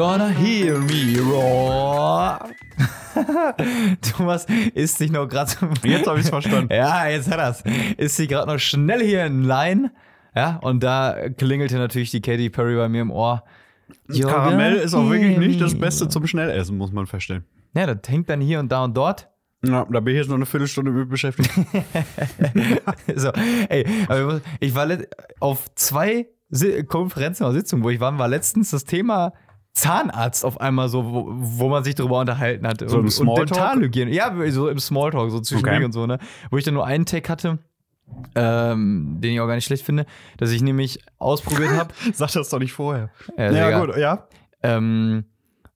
Gonna hear me roar. Thomas ist sich noch gerade. Jetzt habe ich es verstanden. Ja, jetzt hat er's. Ist sie gerade noch schnell hier in Line. Ja, und da klingelte natürlich die Katy Perry bei mir im Ohr. Karamell ist auch wirklich nicht das Beste zum Schnellessen, muss man feststellen. Ja, das hängt dann hier und da und dort. Ja, da bin ich jetzt noch eine Viertelstunde mit beschäftigt. so, ey, aber ich war auf zwei Konferenzen oder Sitzungen, wo ich war, war letztens das Thema Zahnarzt auf einmal so, wo, wo man sich drüber unterhalten hat. So im und, und Smalltalk? Dentalhygiene. Ja, so im Smalltalk, so zwischendurch Okay. und so, ne? Wo ich dann nur einen Tag hatte, ähm, den ich auch gar nicht schlecht finde, dass ich nämlich ausprobiert habe. Sag das doch nicht vorher. Ja, Ja, gut, ja. ähm,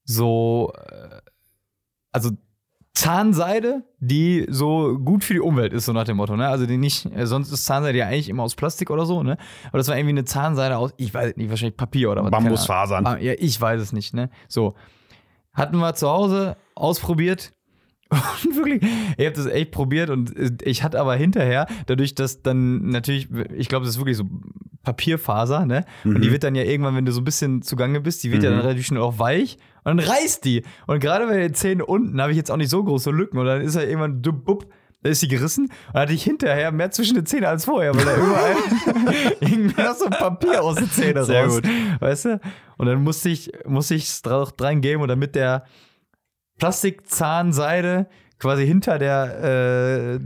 so, äh, also Zahnseide, die so gut für die Umwelt ist, so nach dem Motto, ne? Also die nicht, äh, sonst ist Zahnseide ja eigentlich immer aus Plastik oder so, ne? Aber das war irgendwie eine Zahnseide aus, ich weiß nicht, wahrscheinlich Papier oder was. Bambusfasern. Ah, Ja, ich weiß es nicht, ne? So. Hatten wir zu Hause ausprobiert. Und wirklich, ich habe das echt probiert und äh, ich hatte aber hinterher, dadurch, dass dann natürlich, ich glaube, das ist wirklich so Papierfaser, ne? Und die wird dann ja irgendwann, wenn du so ein bisschen zugange bist, die wird ja dann relativ schnell auch weich und dann reißt die. Und gerade bei den Zähnen unten habe ich jetzt auch nicht so große Lücken und dann ist er irgendwann dupp, bupp, da ist sie gerissen und dann hatte ich hinterher mehr zwischen den Zähnen als vorher, weil da überall irgendwie noch so Papier aus den Zähnen Sehr raus. gut. Weißt du? Und dann musste ich musste es dran geben und damit der Plastikzahnseide quasi hinter der äh,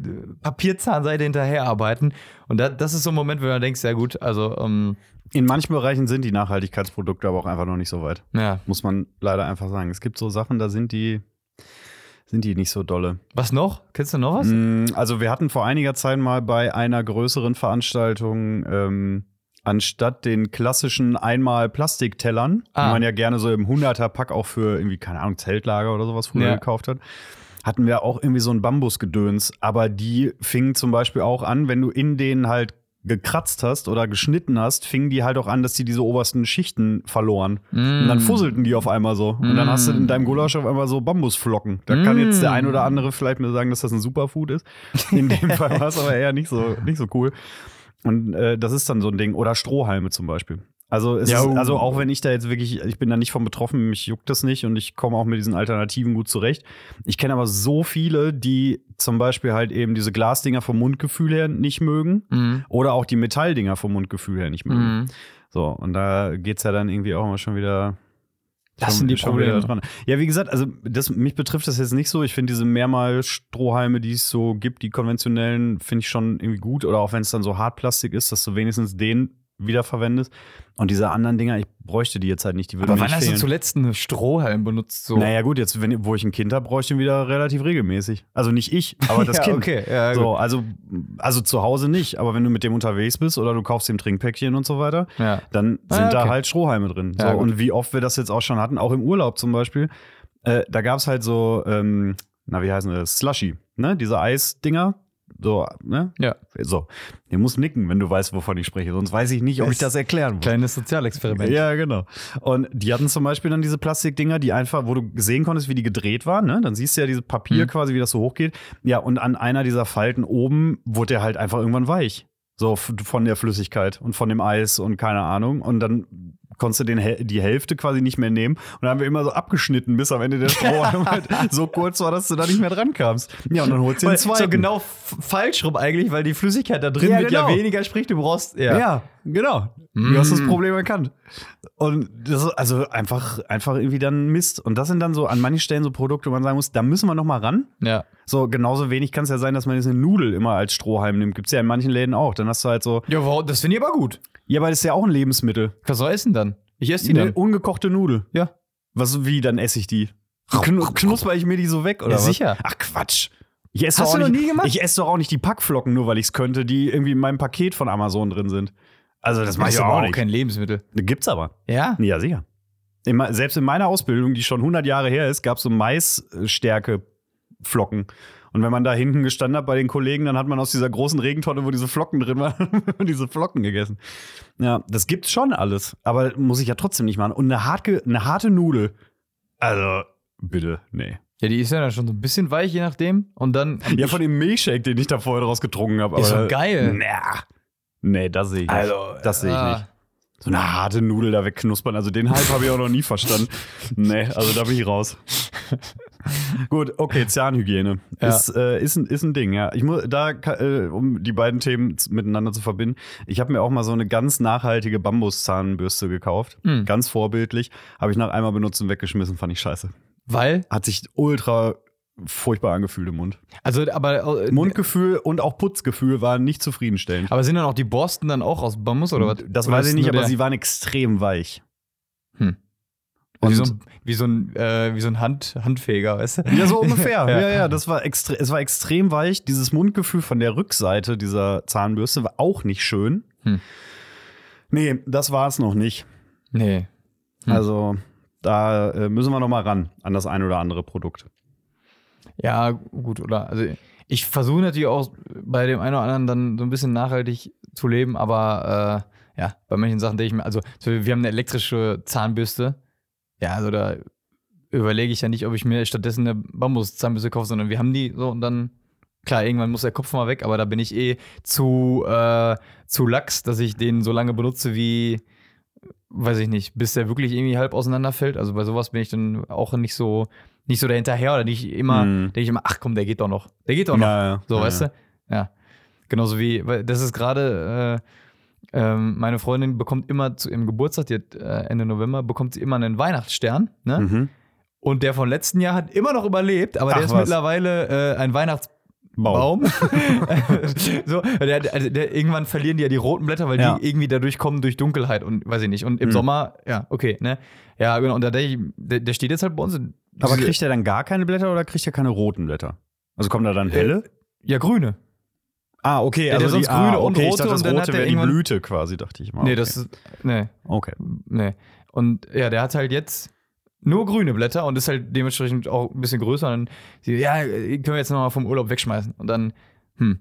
Papierzahnseide hinterher arbeiten. Und da, das ist so ein Moment, wo du dann denkst, ja gut, also ähm, In manchen Bereichen sind die Nachhaltigkeitsprodukte aber auch einfach noch nicht so weit. ja. Muss man leider einfach sagen. Es gibt so Sachen, da sind die, sind die nicht so dolle. Was noch? Kennst du noch was? Mm, Also wir hatten vor einiger Zeit mal bei einer größeren Veranstaltung ähm, anstatt den klassischen einmal Plastiktellern, Ah. die man ja gerne so im 100er-Pack auch für irgendwie, keine Ahnung, Zeltlager oder sowas früher Ja. gekauft hat, hatten wir auch irgendwie so ein Bambusgedöns. Aber die fingen zum Beispiel auch an, wenn du in denen halt gekratzt hast oder geschnitten hast, fingen die halt auch an, dass die diese obersten Schichten verloren. Und Mm. dann fusselten die auf einmal so. Und dann hast du in deinem Gulasch auf einmal so Bambusflocken. Da kann jetzt der ein oder andere vielleicht mir sagen, dass das ein Superfood ist. In dem Fall war es aber eher nicht so, nicht so cool. Und äh, das ist dann so ein Ding. Oder Strohhalme zum Beispiel. Also, ist, oh. also auch wenn ich da jetzt wirklich, ich bin da nicht von betroffen, mich juckt das nicht und ich komme auch mit diesen Alternativen gut zurecht. Ich kenne aber so viele, die zum Beispiel halt eben diese Glasdinger vom Mundgefühl her nicht mögen Mhm. oder auch die Metalldinger vom Mundgefühl her nicht mögen. Mhm. So, und da geht's ja dann irgendwie auch immer schon wieder. Das sind die Probleme. Dran. Ja, wie gesagt, also das, mich betrifft das jetzt nicht so. Ich finde diese Mehrmal-Strohhalme, die es so gibt, die konventionellen, finde ich schon irgendwie gut. Oder auch wenn es dann so Hartplastik ist, dass du wenigstens den wiederverwendest. Und diese anderen Dinger, ich bräuchte die jetzt halt nicht. Die würden Aber mir wann hast du zuletzt einen Strohhalm benutzt? So? Naja, gut, jetzt, wenn, wo ich ein Kind habe, bräuchte ich ihn wieder relativ regelmäßig. Also nicht ich, aber das ja, Kind. Okay, ja, So, also, also zu Hause nicht, aber wenn du mit dem unterwegs bist oder du kaufst ihm Trinkpäckchen und so weiter, Ja. dann Ah, sind okay. da halt Strohhalme drin. So, und wie oft wir das jetzt auch schon hatten, auch im Urlaub zum Beispiel, äh, da gab es halt so, ähm, na, wie heißen das? Slushy, ne? Diese Eisdinger. So, ne? Ja. So. Ihr musst nicken, wenn du weißt, wovon ich spreche. Sonst weiß ich nicht, ob ich das erklären muss. Kleines Sozialexperiment. Ja, genau. Und die hatten zum Beispiel dann diese Plastikdinger, die einfach, wo du sehen konntest, wie die gedreht waren. Ne? Dann siehst du ja dieses Papier Mhm. quasi, wie das so hochgeht. Ja, und an einer dieser Falten oben wurde der halt einfach irgendwann weich. So von der Flüssigkeit und von dem Eis und keine Ahnung. Und dann konntest du den, die Hälfte quasi nicht mehr nehmen. Und dann haben wir immer so abgeschnitten, bis am Ende der Strohhalm halt so kurz war, dass du da nicht mehr dran kamst. Ja, und dann holst du den zweiten. so genau falsch rum eigentlich, weil die Flüssigkeit da drin Ja, wird ja genau. weniger, sprich du brauchst. Ja. Ja, genau. Du hast das Mm. Problem erkannt. Und das ist also einfach, einfach irgendwie dann Mist. Und das sind dann so an manchen Stellen so Produkte, wo man sagen muss, da müssen wir noch mal ran. ja. So genauso wenig kann es ja sein, dass man jetzt eine Nudel immer als Strohhalm nimmt. Gibt's ja in manchen Läden auch. Dann hast du halt so, Ja, wow, das finde ich aber gut. ja, aber das ist ja auch ein Lebensmittel. Was soll ich essen dann? Ich esse die Eine dann. ungekochte Nudel. Ja. Was, wie, dann esse ich die? Knu knusper ich mir die so weg oder Ja, was? sicher. Ach Quatsch. Ich esse Hast du noch nicht, nie gemacht? Ich esse doch auch nicht die Packflocken, nur weil ich es könnte, die irgendwie in meinem Paket von Amazon drin sind. Also das mache Das ich ist aber auch auch nicht. kein Lebensmittel. Gibt's aber. Ja? Ja, sicher. Immer, selbst in meiner Ausbildung, die schon 100 Jahre her ist, gab es so Maisstärke-Flocken. Und wenn man da hinten gestanden hat bei den Kollegen, dann hat man aus dieser großen Regentonne, wo diese Flocken drin waren, diese Flocken gegessen. Ja, das gibt's schon alles. Aber muss ich ja trotzdem nicht machen. Und eine, harte, eine harte Nudel. Also, bitte, nee. Ja, die ist ja dann schon so ein bisschen weich, je nachdem. Und dann. Ja, von dem Milchshake, den ich da vorher draus getrunken habe. Ist doch geil. Na. Nee, das sehe ich nicht. Also, das sehe ich ah. nicht. So eine harte Nudel da wegknuspern. Also den Hype habe ich auch noch nie verstanden. Nee, also da bin ich raus. Gut, okay, Zahnhygiene Ja. ist, äh, ist, ein, ist ein Ding, ja. Ich muss da, äh, um die beiden Themen miteinander zu verbinden, ich habe mir auch mal so eine ganz nachhaltige Bambuszahnbürste gekauft. Hm. Ganz vorbildlich. Habe ich nach einmal benutzt und weggeschmissen, fand ich scheiße. Weil, Hat sich ultra furchtbar angefühlt im Mund. also, aber, äh, Mundgefühl und auch Putzgefühl waren nicht zufriedenstellend. aber sind dann auch die Borsten dann auch aus Bambus oder was? Das Oder weiß ich nicht, aber der- sie waren extrem weich. Hm. Und wie so ein, wie so ein, äh, wie so ein Hand, Handfeger, weißt du? Ja, so ungefähr. Ja. ja. ja, das war extre es war extrem weich. Dieses Mundgefühl von der Rückseite dieser Zahnbürste war auch nicht schön. Hm. Nee, das war es noch nicht. Nee. Hm. Also, da äh, müssen wir noch mal ran an das ein oder andere Produkt. Ja, gut, oder? Also ich versuche natürlich auch bei dem einen oder anderen dann so ein bisschen nachhaltig zu leben, aber äh, ja, bei manchen Sachen denke ich mir, also so, wir haben eine elektrische Zahnbürste. Ja, also da überlege ich ja nicht, ob ich mir stattdessen eine Bambus-Zahnbürste kaufe, sondern wir haben die so und dann, klar, irgendwann muss der Kopf mal weg, aber da bin ich eh zu, äh, zu lax, dass ich den so lange benutze wie, weiß ich nicht, bis der wirklich irgendwie halb auseinanderfällt. Also bei sowas bin ich dann auch nicht so, nicht so dahinterher oder nicht immer, Mhm. denke ich immer, ach komm, der geht doch noch. Der geht doch noch. ja. So, ja, weißt ja. du? Ja. Genauso wie, weil das ist gerade, äh, ähm, meine Freundin bekommt immer zu ihrem Geburtstag, hat, äh, Ende November, bekommt sie immer einen Weihnachtsstern, ne? Mhm. Und der von letzten Jahr hat immer noch überlebt, aber Ach, der ist was. mittlerweile äh, ein Weihnachtsbaum. Baum. so, der, also der, irgendwann verlieren die ja die roten Blätter, weil Ja. die irgendwie dadurch kommen durch Dunkelheit und weiß ich nicht. Und im Mhm. Sommer, ja, okay, ne? Ja, genau. Und da denke ich, der, der steht jetzt halt bei uns. Aber kriegt er dann gar keine Blätter oder kriegt er keine roten Blätter? Also kommen da dann helle? ja, grüne. ah, okay. Also sonst die, grüne ah, und okay, ich rote dachte, das und dann rote wäre die Blüte quasi, dachte ich mal. Nee, okay. das ist, nee. Okay. Nee. Und ja, der hat halt jetzt nur grüne Blätter und ist halt dementsprechend auch ein bisschen größer. Und dann, ja, können wir jetzt nochmal vom Urlaub wegschmeißen. Und dann, hm.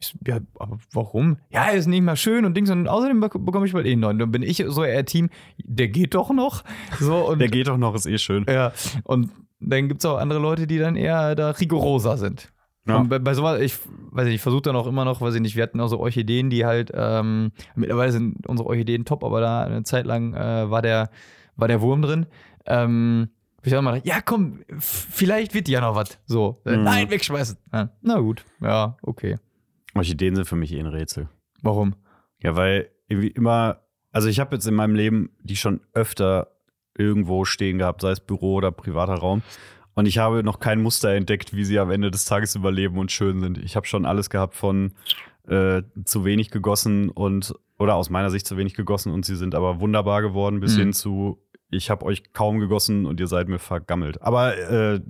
Ich, ja, aber warum? Ja, ist nicht mehr schön und Dings und außerdem bek- bekomme ich bald eh einen neuen. Dann bin ich so eher Team, der geht doch noch. So, und, Der geht doch noch, ist eh schön. ja, und dann gibt es auch andere Leute, die dann eher da rigoroser sind. Ja. Und bei, bei sowas, ich weiß nicht, ich versuche dann auch immer noch, weiß ich nicht, wir hatten auch so Orchideen, die halt, ähm, mittlerweile sind unsere Orchideen top, aber da eine Zeit lang äh, war, der, war der Wurm drin. Ähm, ich auch mal gedacht, ja komm, vielleicht wird ja noch was. So, Mhm. nein, wegschmeißen. Ja, na gut, ja, okay. Orchideen sind für mich eh ein Rätsel. Warum? Ja, weil irgendwie immer, also ich habe jetzt in meinem Leben die schon öfter irgendwo stehen gehabt, sei es Büro oder privater Raum. Und ich habe noch kein Muster entdeckt, wie sie am Ende des Tages überleben und schön sind. Ich habe schon alles gehabt von äh, zu wenig gegossen und, oder aus meiner Sicht zu wenig gegossen und sie sind aber wunderbar geworden, bis Mhm. hin zu, ich habe euch kaum gegossen und ihr seid mir vergammelt. Aber äh,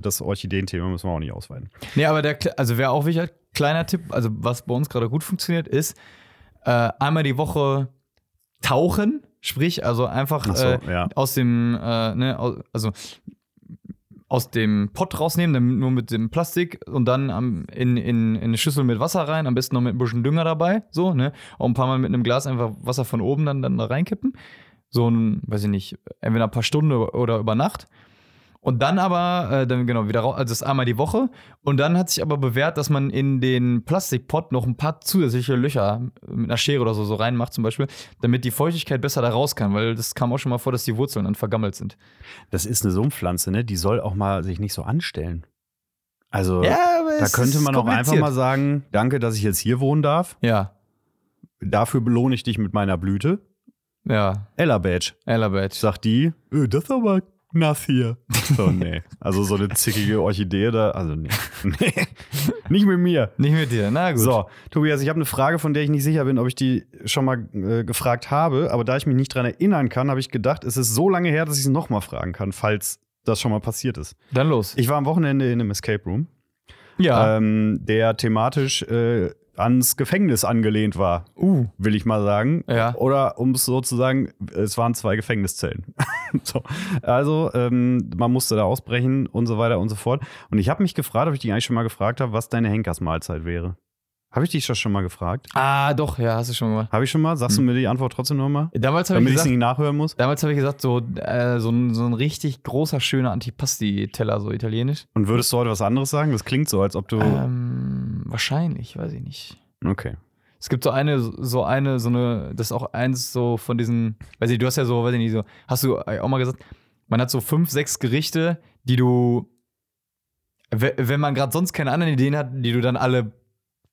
das Orchideen-Thema müssen wir auch nicht ausweiten. Nee, aber der, also wer auch wichtig, kleiner Tipp, also was bei uns gerade gut funktioniert, ist äh, einmal die Woche tauchen, sprich, also einfach Ach so, äh, ja. aus dem, äh, ne, au- also aus dem Pott rausnehmen, dann nur mit dem Plastik und dann am, in, in, in eine Schüssel mit Wasser rein, am besten noch mit ein bisschen Dünger dabei, so, ne? Auch ein paar Mal mit einem Glas einfach Wasser von oben dann, dann da reinkippen. So ein, weiß ich nicht, entweder ein paar Stunden oder über Nacht. Und dann aber, äh, dann genau, wieder raus, also das ist einmal die Woche. Und dann hat sich aber bewährt, dass man in den Plastikpott noch ein paar zusätzliche Löcher mit einer Schere oder so, so reinmacht, zum Beispiel, damit die Feuchtigkeit besser da raus kann, weil das kam auch schon mal vor, dass die Wurzeln dann vergammelt sind. Das ist eine Sumpfpflanze, ne? Die soll auch mal sich nicht so anstellen. Also, aber da könnte man auch einfach mal sagen, danke, dass ich jetzt hier wohnen darf. Ja, Dafür belohne ich dich mit meiner Blüte. Ja, Ella Badge. Ella Badge. Sagt die, "Äh, das ist aber nass hier. So, nee. Also so eine zickige Orchidee da, also nee. nee. Nicht mit mir. Nicht mit dir, na gut. So, Tobias, ich habe eine Frage, von der ich nicht sicher bin, ob ich die schon mal äh, gefragt habe. Aber da ich mich nicht dran erinnern kann, habe ich gedacht, es ist so lange her, dass ich es nochmal fragen kann, falls das schon mal passiert ist. Dann los. Ich war am Wochenende in einem Escape Room. ja. ähm, der thematisch äh, ans Gefängnis angelehnt war, uh. will ich mal sagen. Ja. Oder um es so zu sagen, es waren zwei Gefängniszellen. so. Also ähm, man musste da ausbrechen und so weiter und so fort. Und ich habe mich gefragt, ob ich dich eigentlich schon mal gefragt habe, was deine Henkersmahlzeit wäre. Habe ich dich das schon mal gefragt? Ah, doch, ja, hast du schon gemacht. Habe ich schon mal? Sagst du mir die Antwort trotzdem nochmal? Damals habe ich gesagt, nicht nachhören muss? damals habe ich gesagt, so, äh, so, ein, so ein richtig großer, schöner Antipasti-Teller, so italienisch. Und würdest du heute was anderes sagen? Das klingt so, als ob du. Ähm, wahrscheinlich, weiß ich nicht. Okay. Es gibt so eine, so eine, so eine, das ist auch eins so von diesen, weiß ich, du hast ja so, weiß ich nicht, so, hast du auch mal gesagt, man hat so fünf, sechs Gerichte, die du, we- wenn man gerade sonst keine anderen Ideen hat, die du dann alle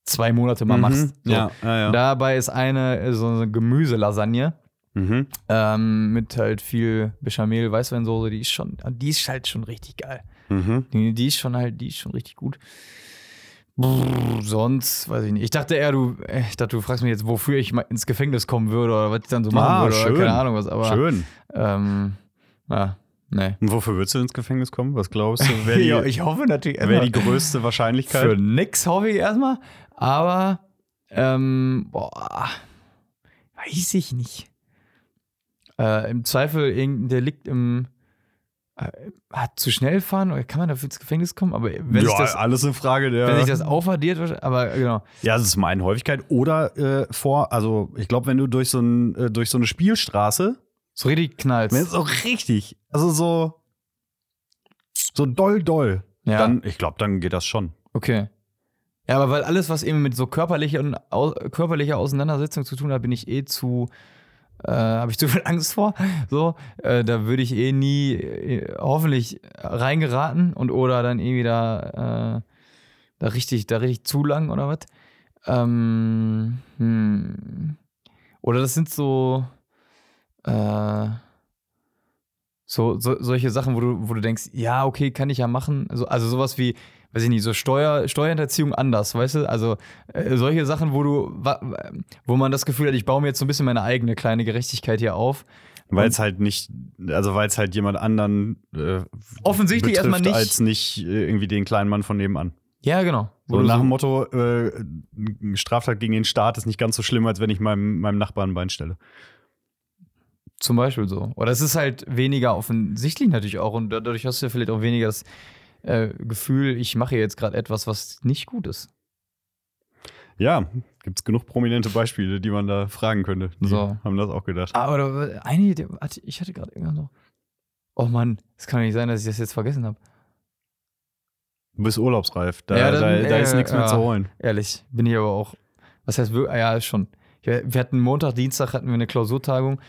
zwei Monate mal machst. So. Mhm. Ja, ja, ja. Dabei ist eine so eine Gemüselasagne Mhm. ähm, mit halt viel Bechamel, Weißweinsoße, die ist schon, die ist halt schon richtig geil. Mhm. Die, die ist schon halt, die ist schon richtig gut. Brrr, sonst, weiß ich nicht. Ich dachte eher, du, äh, ich dachte, du fragst mich jetzt, wofür ich mal ins Gefängnis kommen würde oder was ich dann so machen Ah, würde schön. oder keine Ahnung was, aber Schön. ähm, ja, nee. Und wofür würdest du ins Gefängnis kommen? Was glaubst du? Wäre die, ja, ich hoffe natürlich wär die größte Wahrscheinlichkeit? für nix hoffe ich erstmal, aber ähm, boah, weiß ich nicht. Äh, Im Zweifel irgendein Delikt im hat zu schnell fahren oder kann man dafür ins Gefängnis kommen? Aber wenn ja, das alles eine Frage der. Wenn sich das aufaddiert, aber genau. Ja, das ist mal eine Häufigkeit. Oder äh, vor, also ich glaube, wenn du durch so, ein, äh, durch so eine Spielstraße, So richtig knallt. wenn es so richtig, also so, so doll, doll, Ja. dann, ich glaube, dann geht das schon. Okay. Ja, aber weil alles, was eben mit so körperlicher, und au körperlicher Auseinandersetzung zu tun hat, bin ich eh zu, äh, habe ich zu viel Angst vor. So, äh, da würde ich eh nie, äh, hoffentlich reingeraten und oder dann irgendwie da, äh, da richtig, da richtig zu lang oder was. Ähm, hm. Oder das sind so, äh, so, so solche Sachen, wo du, wo du denkst, ja, okay, kann ich ja machen. Also, also sowas wie, weiß ich nicht, so Steuer, Steuerhinterziehung anders, weißt du? Also äh, solche Sachen, wo du, wo man das Gefühl hat, ich baue mir jetzt so ein bisschen meine eigene kleine Gerechtigkeit hier auf. Weil es halt nicht, also weil es halt jemand anderen äh, Offensichtlich erstmal nicht. als nicht äh, irgendwie den kleinen Mann von nebenan. Ja, genau. So nach dem Motto, äh, Straftat gegen den Staat ist nicht ganz so schlimm, als wenn ich meinem, meinem Nachbarn ein Bein stelle. Zum Beispiel so. Oder es ist halt weniger offensichtlich natürlich auch und dadurch hast du ja vielleicht auch weniger das äh, Gefühl, ich mache jetzt gerade etwas, was nicht gut ist. Ja, gibt es genug prominente Beispiele, die man da fragen könnte. Die So. haben das auch gedacht. Oder eine ich hatte gerade irgendwann noch. Oh Mann, es kann nicht sein, dass ich das jetzt vergessen habe. Du bist urlaubsreif. Da, Ja, dann, da, da ist äh, nichts mehr ja. zu holen. Ehrlich, bin ich aber auch. Was heißt wirklich? Ja, ist schon. Wir wir hatten Montag, Dienstag hatten wir eine Klausurtagung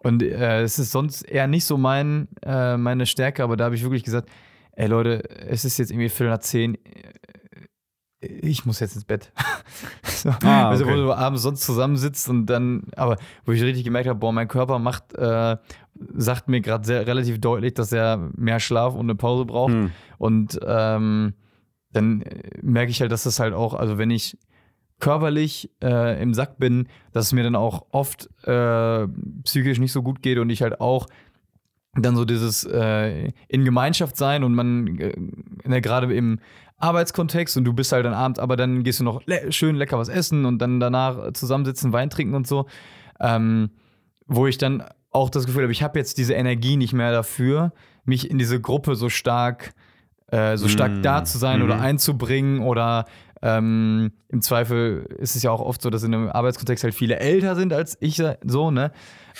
und äh, es ist sonst eher nicht so mein, äh, meine Stärke, aber da habe ich wirklich gesagt, ey Leute, es ist jetzt irgendwie Viertel nach zehn, ich muss jetzt ins Bett. so, Ah, also, wo okay. du abends sonst zusammensitzt und dann, aber wo ich richtig gemerkt habe, boah, mein Körper macht, äh, sagt mir gerade sehr relativ deutlich, dass er mehr Schlaf und eine Pause braucht. Hm. Und ähm, dann äh, merke ich halt, dass das halt auch, also wenn ich körperlich äh, im Sack bin, dass es mir dann auch oft äh, psychisch nicht so gut geht und ich halt auch dann so dieses äh, in Gemeinschaft sein und man äh, ne, gerade im Arbeitskontext und du bist halt dann abends, aber dann gehst du noch le schön lecker was essen und dann danach zusammensitzen, Wein trinken und so, ähm, wo ich dann auch das Gefühl habe, ich habe jetzt diese Energie nicht mehr dafür, mich in diese Gruppe so stark äh, so stark Mm, da zu sein mhm. oder einzubringen oder ähm, im Zweifel ist es ja auch oft so, dass in einem Arbeitskontext halt viele älter sind als ich so, ne?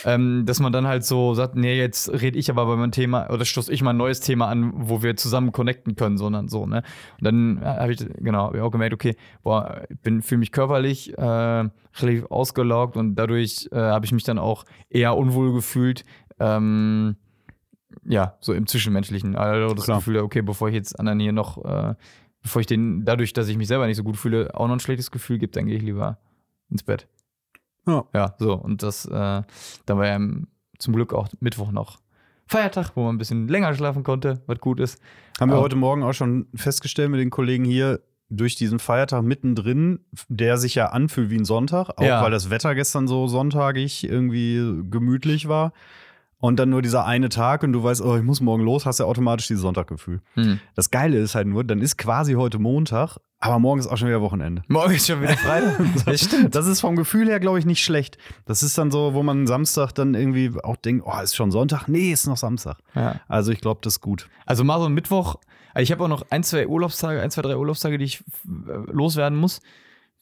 Ähm, dass man dann halt so sagt, nee, jetzt rede ich aber bei meinem Thema oder stoße ich mal ein neues Thema an, wo wir zusammen connecten können, sondern so, ne? Und dann habe ich, genau, hab ich auch gemerkt, okay, boah, ich bin fühle mich körperlich äh, relativ ausgelaugt und dadurch äh, habe ich mich dann auch eher unwohl gefühlt. Ähm, ja, so im Zwischenmenschlichen. Also das Klar. Gefühl, okay, bevor ich jetzt anderen hier noch, äh, bevor ich den, dadurch, dass ich mich selber nicht so gut fühle, auch noch ein schlechtes Gefühl gibt, dann gehe ich lieber ins Bett. Ja. Ja, so. Und das, äh, dann war ja zum Glück auch Mittwoch noch Feiertag, wo man ein bisschen länger schlafen konnte, was gut ist. Haben wir Aber- heute Morgen auch schon festgestellt mit den Kollegen hier, durch diesen Feiertag mittendrin, der sich ja anfühlt wie ein Sonntag, auch Ja. weil das Wetter gestern so sonntagig irgendwie gemütlich war. Und dann nur dieser eine Tag und du weißt, oh, ich muss morgen los, hast ja automatisch dieses Sonntaggefühl. Hm. Das Geile ist halt nur, dann ist quasi heute Montag, aber morgen ist auch schon wieder Wochenende. Morgen ist schon wieder Freitag. das stimmt. Das ist vom Gefühl her, glaube ich, nicht schlecht. Das ist dann so, wo man Samstag dann irgendwie auch denkt, oh, ist schon Sonntag? Nee, ist noch Samstag. Ja. Also ich glaube, das ist gut. Also mal so ein Mittwoch. Also ich habe auch noch ein, zwei Urlaubstage, ein, zwei, drei Urlaubstage, die ich äh, loswerden muss.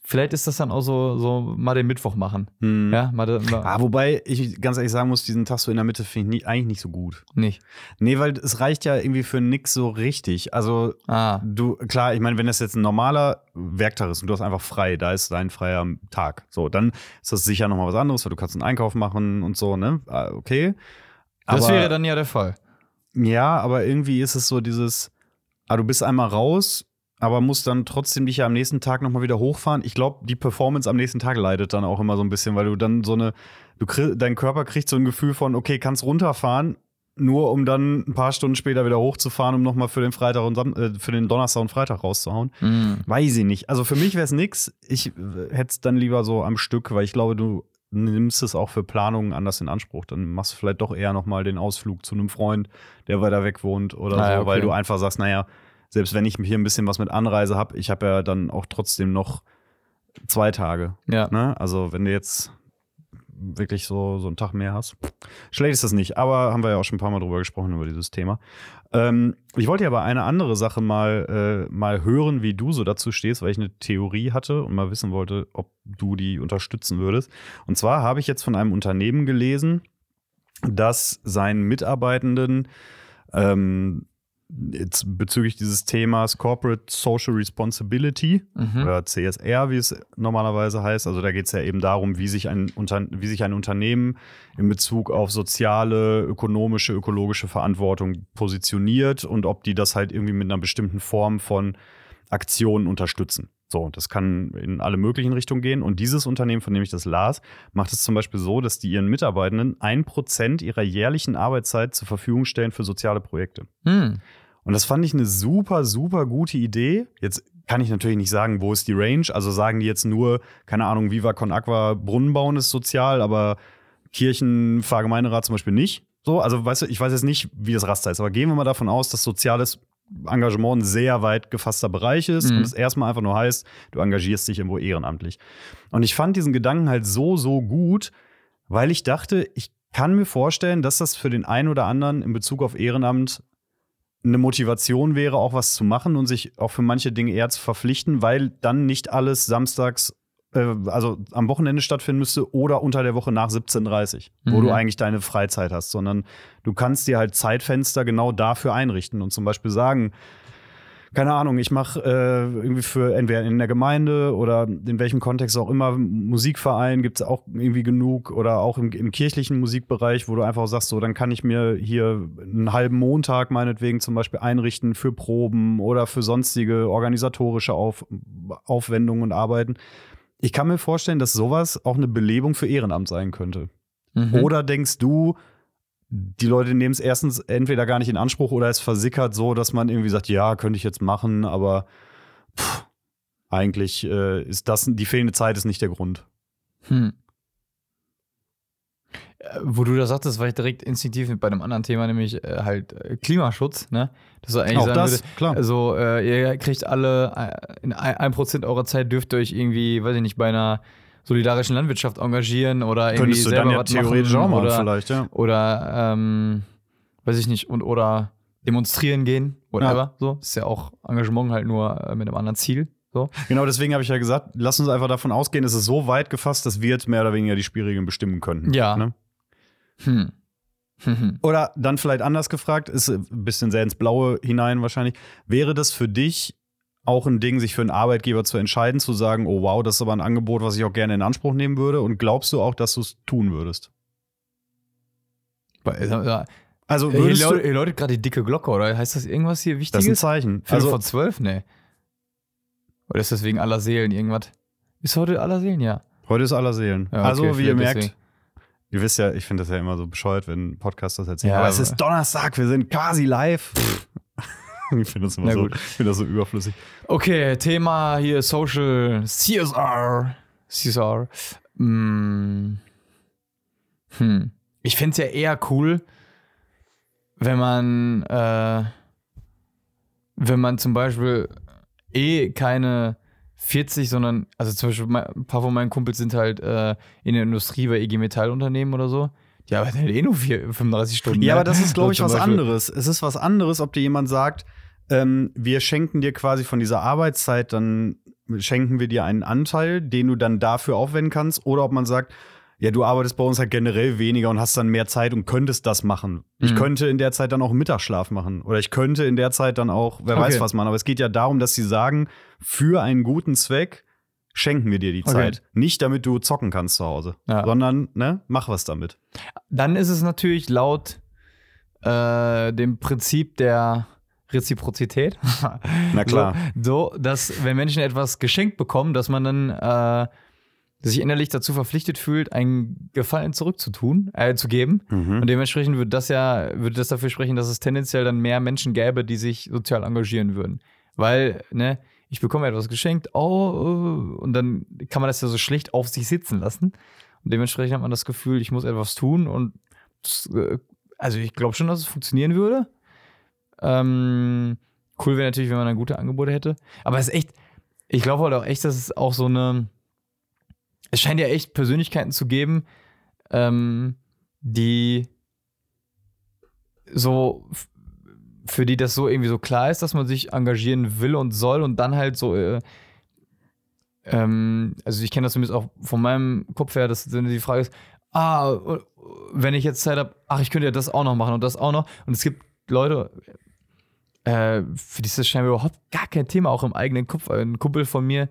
Vielleicht ist das dann auch so, so mal den Mittwoch machen. Hm. Ja, mal, mal Ah, wobei ich ganz ehrlich sagen muss, diesen Tag so in der Mitte finde ich nie, eigentlich nicht so gut. nicht. Nee, weil es reicht ja irgendwie für nix so richtig. Also Ah, du, klar, ich meine, wenn das jetzt ein normaler Werktag ist und du hast einfach frei, da ist dein freier Tag. So, dann ist das sicher nochmal was anderes, weil du kannst einen Einkauf machen und so, ne? Ah, Okay. das Aber- wäre dann ja der Fall. Ja, aber irgendwie ist es so dieses, ah, du bist einmal raus, aber musst dann trotzdem dich ja am nächsten Tag nochmal wieder hochfahren. Ich glaube, die Performance am nächsten Tag leidet dann auch immer so ein bisschen, weil du dann so eine, du dein Körper kriegt so ein Gefühl von, okay, kannst runterfahren, nur um dann ein paar Stunden später wieder hochzufahren, um nochmal für den Freitag und äh, für den Donnerstag und Freitag rauszuhauen. Mhm. Weiß ich nicht. Also für mich wäre es nix. Ich äh, hätte es dann lieber so am Stück, weil ich glaube, du nimmst es auch für Planungen anders in Anspruch. Dann machst du vielleicht doch eher nochmal den Ausflug zu einem Freund, der weiter weg wohnt oder Ah, ja, so, weil okay. du einfach sagst, naja, selbst wenn ich hier ein bisschen was mit Anreise habe, ich habe ja dann auch trotzdem noch zwei Tage. Ja. Ne? Also wenn du jetzt wirklich so, so einen Tag mehr hast. Schlecht ist das nicht, aber haben wir ja auch schon ein paar Mal drüber gesprochen, über dieses Thema. Ähm, ich wollte ja aber eine andere Sache mal, äh, mal hören, wie du so dazu stehst, weil ich eine Theorie hatte und mal wissen wollte, ob du die unterstützen würdest. Und zwar habe ich jetzt von einem Unternehmen gelesen, das seinen Mitarbeitenden ähm, jetzt bezüglich dieses Themas Corporate Social Responsibility Mhm. oder CSR, wie es normalerweise heißt. Also da geht es ja eben darum, wie sich, ein Unter wie sich ein Unternehmen in Bezug auf soziale, ökonomische, ökologische Verantwortung positioniert und ob die das halt irgendwie mit einer bestimmten Form von Aktionen unterstützen. So, das kann in alle möglichen Richtungen gehen. Und dieses Unternehmen, von dem ich das las, macht es zum Beispiel so, dass die ihren Mitarbeitenden ein Prozent ihrer jährlichen Arbeitszeit zur Verfügung stellen für soziale Projekte. Hm. Und das fand ich eine super, super gute Idee. Jetzt kann ich natürlich nicht sagen, wo ist die Range. Also sagen die jetzt nur, keine Ahnung, Viva Con Aqua, Brunnen bauen ist sozial, aber Kirchen, Pfarrgemeinderat zum Beispiel nicht. So, also weißt du, ich weiß jetzt nicht, wie das Raster ist, aber gehen wir mal davon aus, dass soziales Engagement ein sehr weit gefasster Bereich ist Mhm. und es erstmal einfach nur heißt, du engagierst dich irgendwo ehrenamtlich. Und ich fand diesen Gedanken halt so, so gut, weil ich dachte, ich kann mir vorstellen, dass das für den einen oder anderen in Bezug auf Ehrenamt eine Motivation wäre, auch was zu machen und sich auch für manche Dinge eher zu verpflichten, weil dann nicht alles samstags, äh, also am Wochenende stattfinden müsste oder unter der Woche nach 17.30 wo Mhm. du eigentlich deine Freizeit hast, sondern du kannst dir halt Zeitfenster genau dafür einrichten und zum Beispiel sagen, keine Ahnung, ich mache äh, irgendwie für entweder in der Gemeinde oder in welchem Kontext auch immer, Musikverein gibt es auch irgendwie genug oder auch im, im kirchlichen Musikbereich, wo du einfach sagst, so, dann kann ich mir hier einen halben Montag meinetwegen zum Beispiel einrichten für Proben oder für sonstige organisatorische Auf, Aufwendungen und Arbeiten. Ich kann mir vorstellen, dass sowas auch eine Belebung für Ehrenamt sein könnte. Mhm. Oder denkst du, die Leute nehmen es erstens entweder gar nicht in Anspruch oder es versickert so, dass man irgendwie sagt, ja, könnte ich jetzt machen, aber pff, eigentlich äh, ist das, die fehlende Zeit ist nicht der Grund. Hm. Wo du das sagtest, war ich direkt instinktiv bei einem anderen Thema, nämlich äh, halt äh, Klimaschutz, ne? Das war eigentlich Auch sagen das, würde, klar. Also, äh, ihr kriegt alle, äh, in ein Prozent eurer Zeit dürft ihr euch irgendwie, weiß ich nicht, bei einer solidarischen Landwirtschaft engagieren oder irgendwie Könntest du selber dann ja theoretisch machen auch machen, oder, vielleicht, ja. oder ähm, weiß ich nicht, und oder demonstrieren gehen, whatever. So, das ist ja auch Engagement halt nur äh, mit einem anderen Ziel. So. Genau, deswegen habe ich ja gesagt, lass uns einfach davon ausgehen, es ist so weit gefasst, dass wir jetzt mehr oder weniger die Spielregeln bestimmen könnten. Ja. Ne? Hm. Oder dann vielleicht anders gefragt, ist ein bisschen sehr ins Blaue hinein wahrscheinlich. Wäre das für dich auch ein Ding, sich für einen Arbeitgeber zu entscheiden, zu sagen, oh wow, das ist aber ein Angebot, was ich auch gerne in Anspruch nehmen würde? Und glaubst du auch, dass du es tun würdest? Weil, äh, Also Hier würdest hier läutet gerade die dicke Glocke, oder heißt das irgendwas hier das ist ein Wichtiges? Zeichen. Viertel Also vor zwölf? Nee. Oder ist das wegen aller Seelen irgendwas? Ist heute aller Seelen, ja. heute ist aller Seelen. Ja, okay, also wie ihr merkt, deswegen. Ihr wisst ja, ich finde das ja immer so bescheuert, wenn Podcasts das erzählen. Ja, aber es ist Donnerstag, wir sind quasi live. ich finde das immer so, finde das so überflüssig. Okay, Thema hier Social CSR. CSR. Hm. Hm. Ich fände es ja eher cool, wenn man, äh, wenn man zum Beispiel eh keine 40, sondern, also zum Beispiel mein- ein paar von meinen Kumpels sind halt äh, in der Industrie bei IG Metallunternehmen oder so. Die arbeiten halt eh nur vier, 35 Stunden. Ja, ne? aber das ist, glaube ich, was Beispiel. anderes. Es ist was anderes, ob dir jemand sagt, ähm, wir schenken dir quasi von dieser Arbeitszeit dann schenken wir dir einen Anteil, den du dann dafür aufwenden kannst, oder ob man sagt, ja, du arbeitest bei uns halt generell weniger und hast dann mehr Zeit und könntest das machen. Ich Mhm. könnte in der Zeit dann auch einen Mittagsschlaf machen. Oder ich könnte in der Zeit dann auch, wer Okay. weiß was machen. Aber es geht ja darum, dass sie sagen, für einen guten Zweck schenken wir dir die Okay. Zeit. Nicht damit du zocken kannst zu Hause, Ja. sondern, ne, mach was damit. Dann ist es natürlich laut äh, dem Prinzip der Reziprozität. Na klar. So, so, dass wenn Menschen etwas geschenkt bekommen, dass man dann äh, sich innerlich dazu verpflichtet fühlt, einen Gefallen zurückzutun, äh, zu geben. Mhm. Und dementsprechend würde das ja, würde das dafür sprechen, dass es tendenziell dann mehr Menschen gäbe, die sich sozial engagieren würden. Weil, ne, ich bekomme etwas geschenkt, oh, äh, und dann kann man das ja so schlecht auf sich sitzen lassen. Und dementsprechend hat man das Gefühl, ich muss etwas tun und das, äh, also ich glaube schon, dass es funktionieren würde. Ähm, cool wäre natürlich, wenn man dann gute Angebote hätte. Aber es ist echt, ich glaube halt auch echt, dass es auch so eine, es scheint ja echt Persönlichkeiten zu geben, ähm, die so, für die das so irgendwie so klar ist, dass man sich engagieren will und soll und dann halt so, äh, ähm, also ich kenne das zumindest auch von meinem Kopf her, dass die Frage ist, ah, äh, wenn ich jetzt Zeit habe, ach, ich könnte ja das auch noch machen und das auch noch. Und es gibt Leute, äh, für die ist das scheinbar überhaupt gar kein Thema, auch im eigenen Kopf. Ein Kumpel von mir,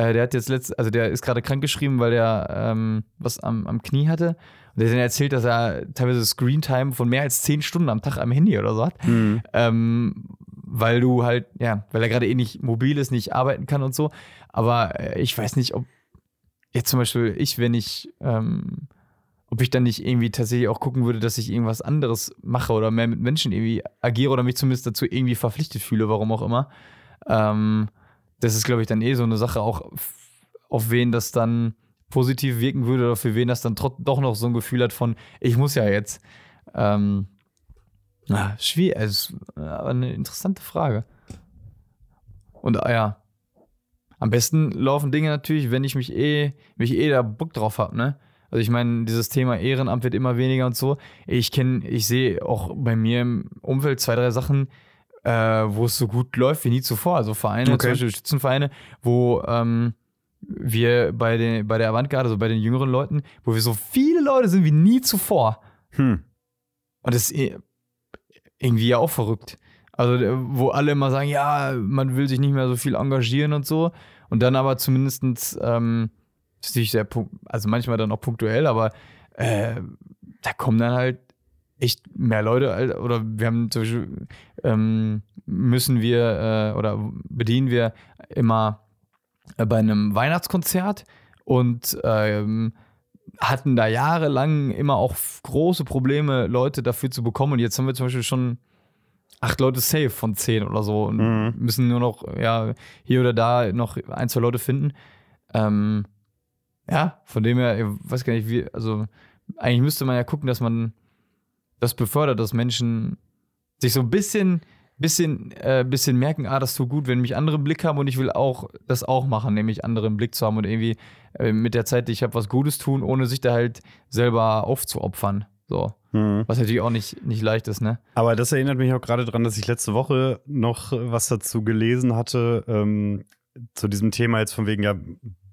äh, der hat jetzt letzt, also der ist gerade krank geschrieben, weil der ähm, was am, am Knie hatte. Und der hat dann erzählt, dass er teilweise Screentime von mehr als zehn Stunden am Tag am Handy oder so hat. Mhm. Ähm, weil du halt, ja, weil er gerade eh nicht mobil ist, nicht arbeiten kann und so. Aber äh, ich weiß nicht, ob jetzt zum Beispiel ich, wenn ich, ähm, ob ich dann nicht irgendwie tatsächlich auch gucken würde, dass ich irgendwas anderes mache oder mehr mit Menschen irgendwie agiere oder mich zumindest dazu irgendwie verpflichtet fühle, warum auch immer. Ähm, das ist, glaube ich, dann eh so eine Sache, auch auf wen das dann positiv wirken würde oder für wen das dann doch noch so ein Gefühl hat von, ich muss ja jetzt. Ähm, ja, schwierig, also, aber eine interessante Frage. Und ah, ja, am besten laufen Dinge natürlich, wenn ich mich eh, wenn ich eh da Bock drauf habe, ne? Also ich meine, dieses Thema Ehrenamt wird immer weniger und so. Ich kenne, ich sehe auch bei mir im Umfeld zwei, drei Sachen, äh, wo es so gut läuft wie nie zuvor. Also Vereine, Okay. zum Beispiel Schützenvereine, wo ähm, wir bei, den, bei der Avantgarde, also bei den jüngeren Leuten, wo wir so viele Leute sind wie nie zuvor. Hm. Und das ist eh- irgendwie ja auch verrückt. Also, äh, wo alle immer sagen, ja, man will sich nicht mehr so viel engagieren und so. Und dann aber zumindest, ähm, nicht sehr, also manchmal dann auch punktuell, aber äh, da kommen dann halt echt mehr Leute, oder wir haben zum Beispiel, ähm, müssen wir äh, oder bedienen wir immer äh, bei einem Weihnachtskonzert und ähm, hatten da jahrelang immer auch große Probleme, Leute dafür zu bekommen. Und jetzt haben wir zum Beispiel schon acht Leute safe von zehn oder so und Mhm. müssen nur noch, ja, hier oder da noch ein, zwei Leute finden. Ähm, ja, von dem her, ich weiß gar nicht, wie, also eigentlich müsste man ja gucken, dass man das befördert, dass Menschen sich so ein bisschen, bisschen, äh, bisschen merken, ah, das tut gut, wenn mich andere im Blick haben und ich will auch das auch machen, nämlich andere im Blick zu haben und irgendwie äh, mit der Zeit, die ich habe, was Gutes tun, ohne sich da halt selber aufzuopfern. So. Mhm. Was natürlich auch nicht, nicht leicht ist, ne? Aber das erinnert mich auch gerade dran, dass ich letzte Woche noch was dazu gelesen hatte, ähm, zu diesem Thema jetzt von wegen, ja,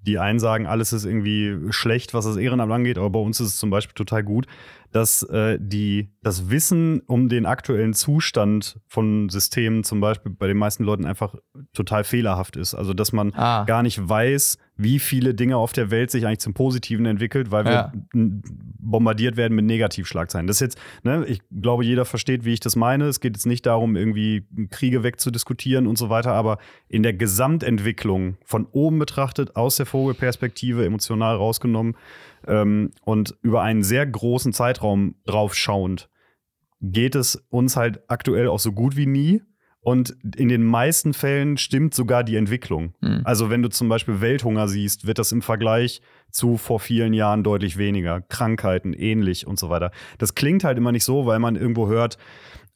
die einen sagen, alles ist irgendwie schlecht, was das Ehrenamt angeht, aber bei uns ist es zum Beispiel total gut, dass äh, die, das Wissen um den aktuellen Zustand von Systemen zum Beispiel bei den meisten Leuten einfach total fehlerhaft ist. Also, dass man Ah. gar nicht weiß, wie viele Dinge auf der Welt sich eigentlich zum Positiven entwickelt, weil wir Ja. bombardiert werden mit Negativschlagzeilen. Das ist jetzt, ne, ich glaube, jeder versteht, wie ich das meine. Es geht jetzt nicht darum, irgendwie Kriege wegzudiskutieren und so weiter, aber in der Gesamtentwicklung von oben betrachtet, aus der Vogelperspektive, emotional rausgenommen ähm, und über einen sehr großen Zeitraum drauf schauend, geht es uns halt aktuell auch so gut wie nie. Und in den meisten Fällen stimmt sogar die Entwicklung. Hm. Also wenn du zum Beispiel Welthunger siehst, wird das im Vergleich zu vor vielen Jahren deutlich weniger. Krankheiten ähnlich und so weiter. Das klingt halt immer nicht so, weil man irgendwo hört,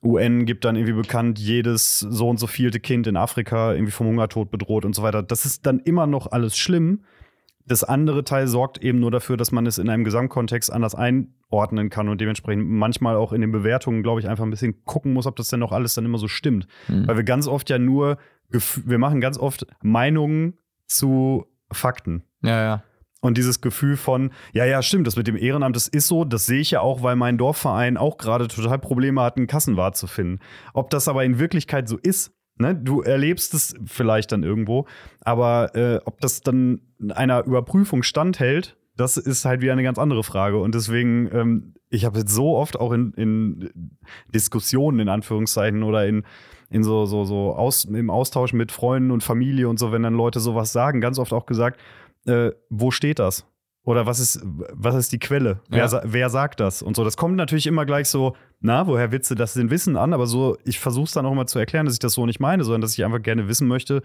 UN gibt dann irgendwie bekannt, jedes so und so vielte Kind in Afrika irgendwie vom Hungertod bedroht und so weiter. Das ist dann immer noch alles schlimm. Das andere Teil sorgt eben nur dafür, dass man es in einem Gesamtkontext anders einordnen kann und dementsprechend manchmal auch in den Bewertungen, glaube ich, einfach ein bisschen gucken muss, ob das denn noch alles dann immer so stimmt. Mhm. Weil wir ganz oft ja nur, wir machen ganz oft Meinungen zu Fakten. Ja, ja. Und dieses Gefühl von, ja, ja, stimmt, das mit dem Ehrenamt, das ist so, das sehe ich ja auch, weil mein Dorfverein auch gerade total Probleme hat, einen Kassenwart zu finden. Ob das aber in Wirklichkeit so ist, ne, du erlebst es vielleicht dann irgendwo, aber äh, ob das dann einer Überprüfung standhält, das ist halt wieder eine ganz andere Frage. Und deswegen, ähm, ich habe jetzt so oft auch in, in Diskussionen, in Anführungszeichen, oder in, in so, so, so aus, im Austausch mit Freunden und Familie und so, wenn dann Leute sowas sagen, ganz oft auch gesagt, äh, wo steht das? Oder was ist, was ist die Quelle? Wer, Ja. sa- wer sagt das? Und so. Das kommt natürlich immer gleich so, na, woher willst du das denn wissen an? Aber so, ich versuche es dann auch immer zu erklären, dass ich das so nicht meine, sondern dass ich einfach gerne wissen möchte,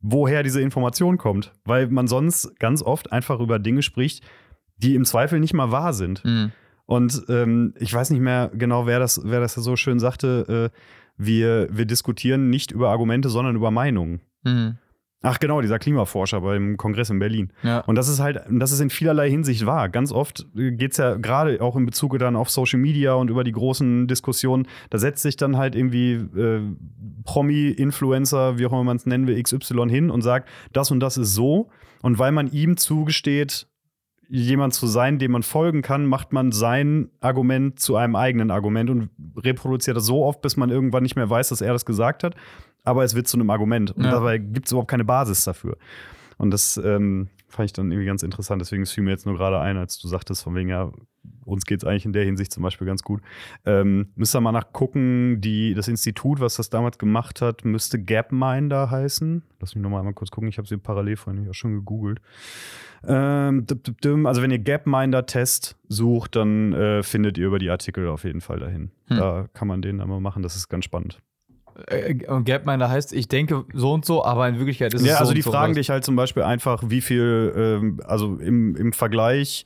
woher diese Information kommt. Weil man sonst ganz oft einfach über Dinge spricht, die im Zweifel nicht mal wahr sind. Mhm. Und ähm, ich weiß nicht mehr genau, wer das, wer das so schön sagte. Äh, wir, wir diskutieren nicht über Argumente, sondern über Meinungen. Mhm. Ach genau, dieser Klimaforscher beim Kongress in Berlin. Ja. Und das ist halt, das ist in vielerlei Hinsicht wahr. Ganz oft geht es ja gerade auch in Bezug dann auf Social Media und über die großen Diskussionen, da setzt sich dann halt irgendwie äh, Promi, Influencer, wie auch immer man es nennen will, XY hin und sagt, das und das ist so. Und weil man ihm zugesteht, jemand zu sein, dem man folgen kann, macht man sein Argument zu einem eigenen Argument und reproduziert das so oft, bis man irgendwann nicht mehr weiß, dass er das gesagt hat. Aber es wird zu einem Argument. Und Ja. dabei gibt es überhaupt keine Basis dafür. Und das ähm, fand ich dann irgendwie ganz interessant. Deswegen fiel mir jetzt nur gerade ein, als du sagtest, von wegen, ja, uns geht es eigentlich in der Hinsicht zum Beispiel ganz gut. Ähm, müsst ihr mal nachgucken, die, das Institut, was das damals gemacht hat, müsste Gapminder heißen. Lass mich nochmal einmal kurz gucken, ich habe sie parallel vorhin auch schon gegoogelt. Ähm, also wenn ihr Gapminder-Test sucht, dann äh, findet ihr über die Artikel auf jeden Fall dahin. Hm. Da kann man den einmal machen, das ist ganz spannend. Äh, Und Gapminder heißt, ich denke so und so, aber in Wirklichkeit ist es Ja, so also und die so fragen was. dich halt zum Beispiel einfach, wie viel, ähm, also im, im Vergleich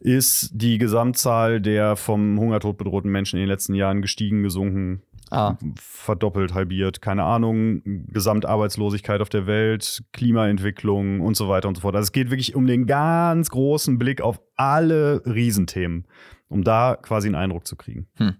ist die Gesamtzahl der vom Hungertod bedrohten Menschen in den letzten Jahren gestiegen, gesunken, Ah, verdoppelt, halbiert, keine Ahnung, Gesamtarbeitslosigkeit auf der Welt, Klimaentwicklung und so weiter und so fort. Also es geht wirklich um den ganz großen Blick auf alle Riesenthemen, um da quasi einen Eindruck zu kriegen. Hm.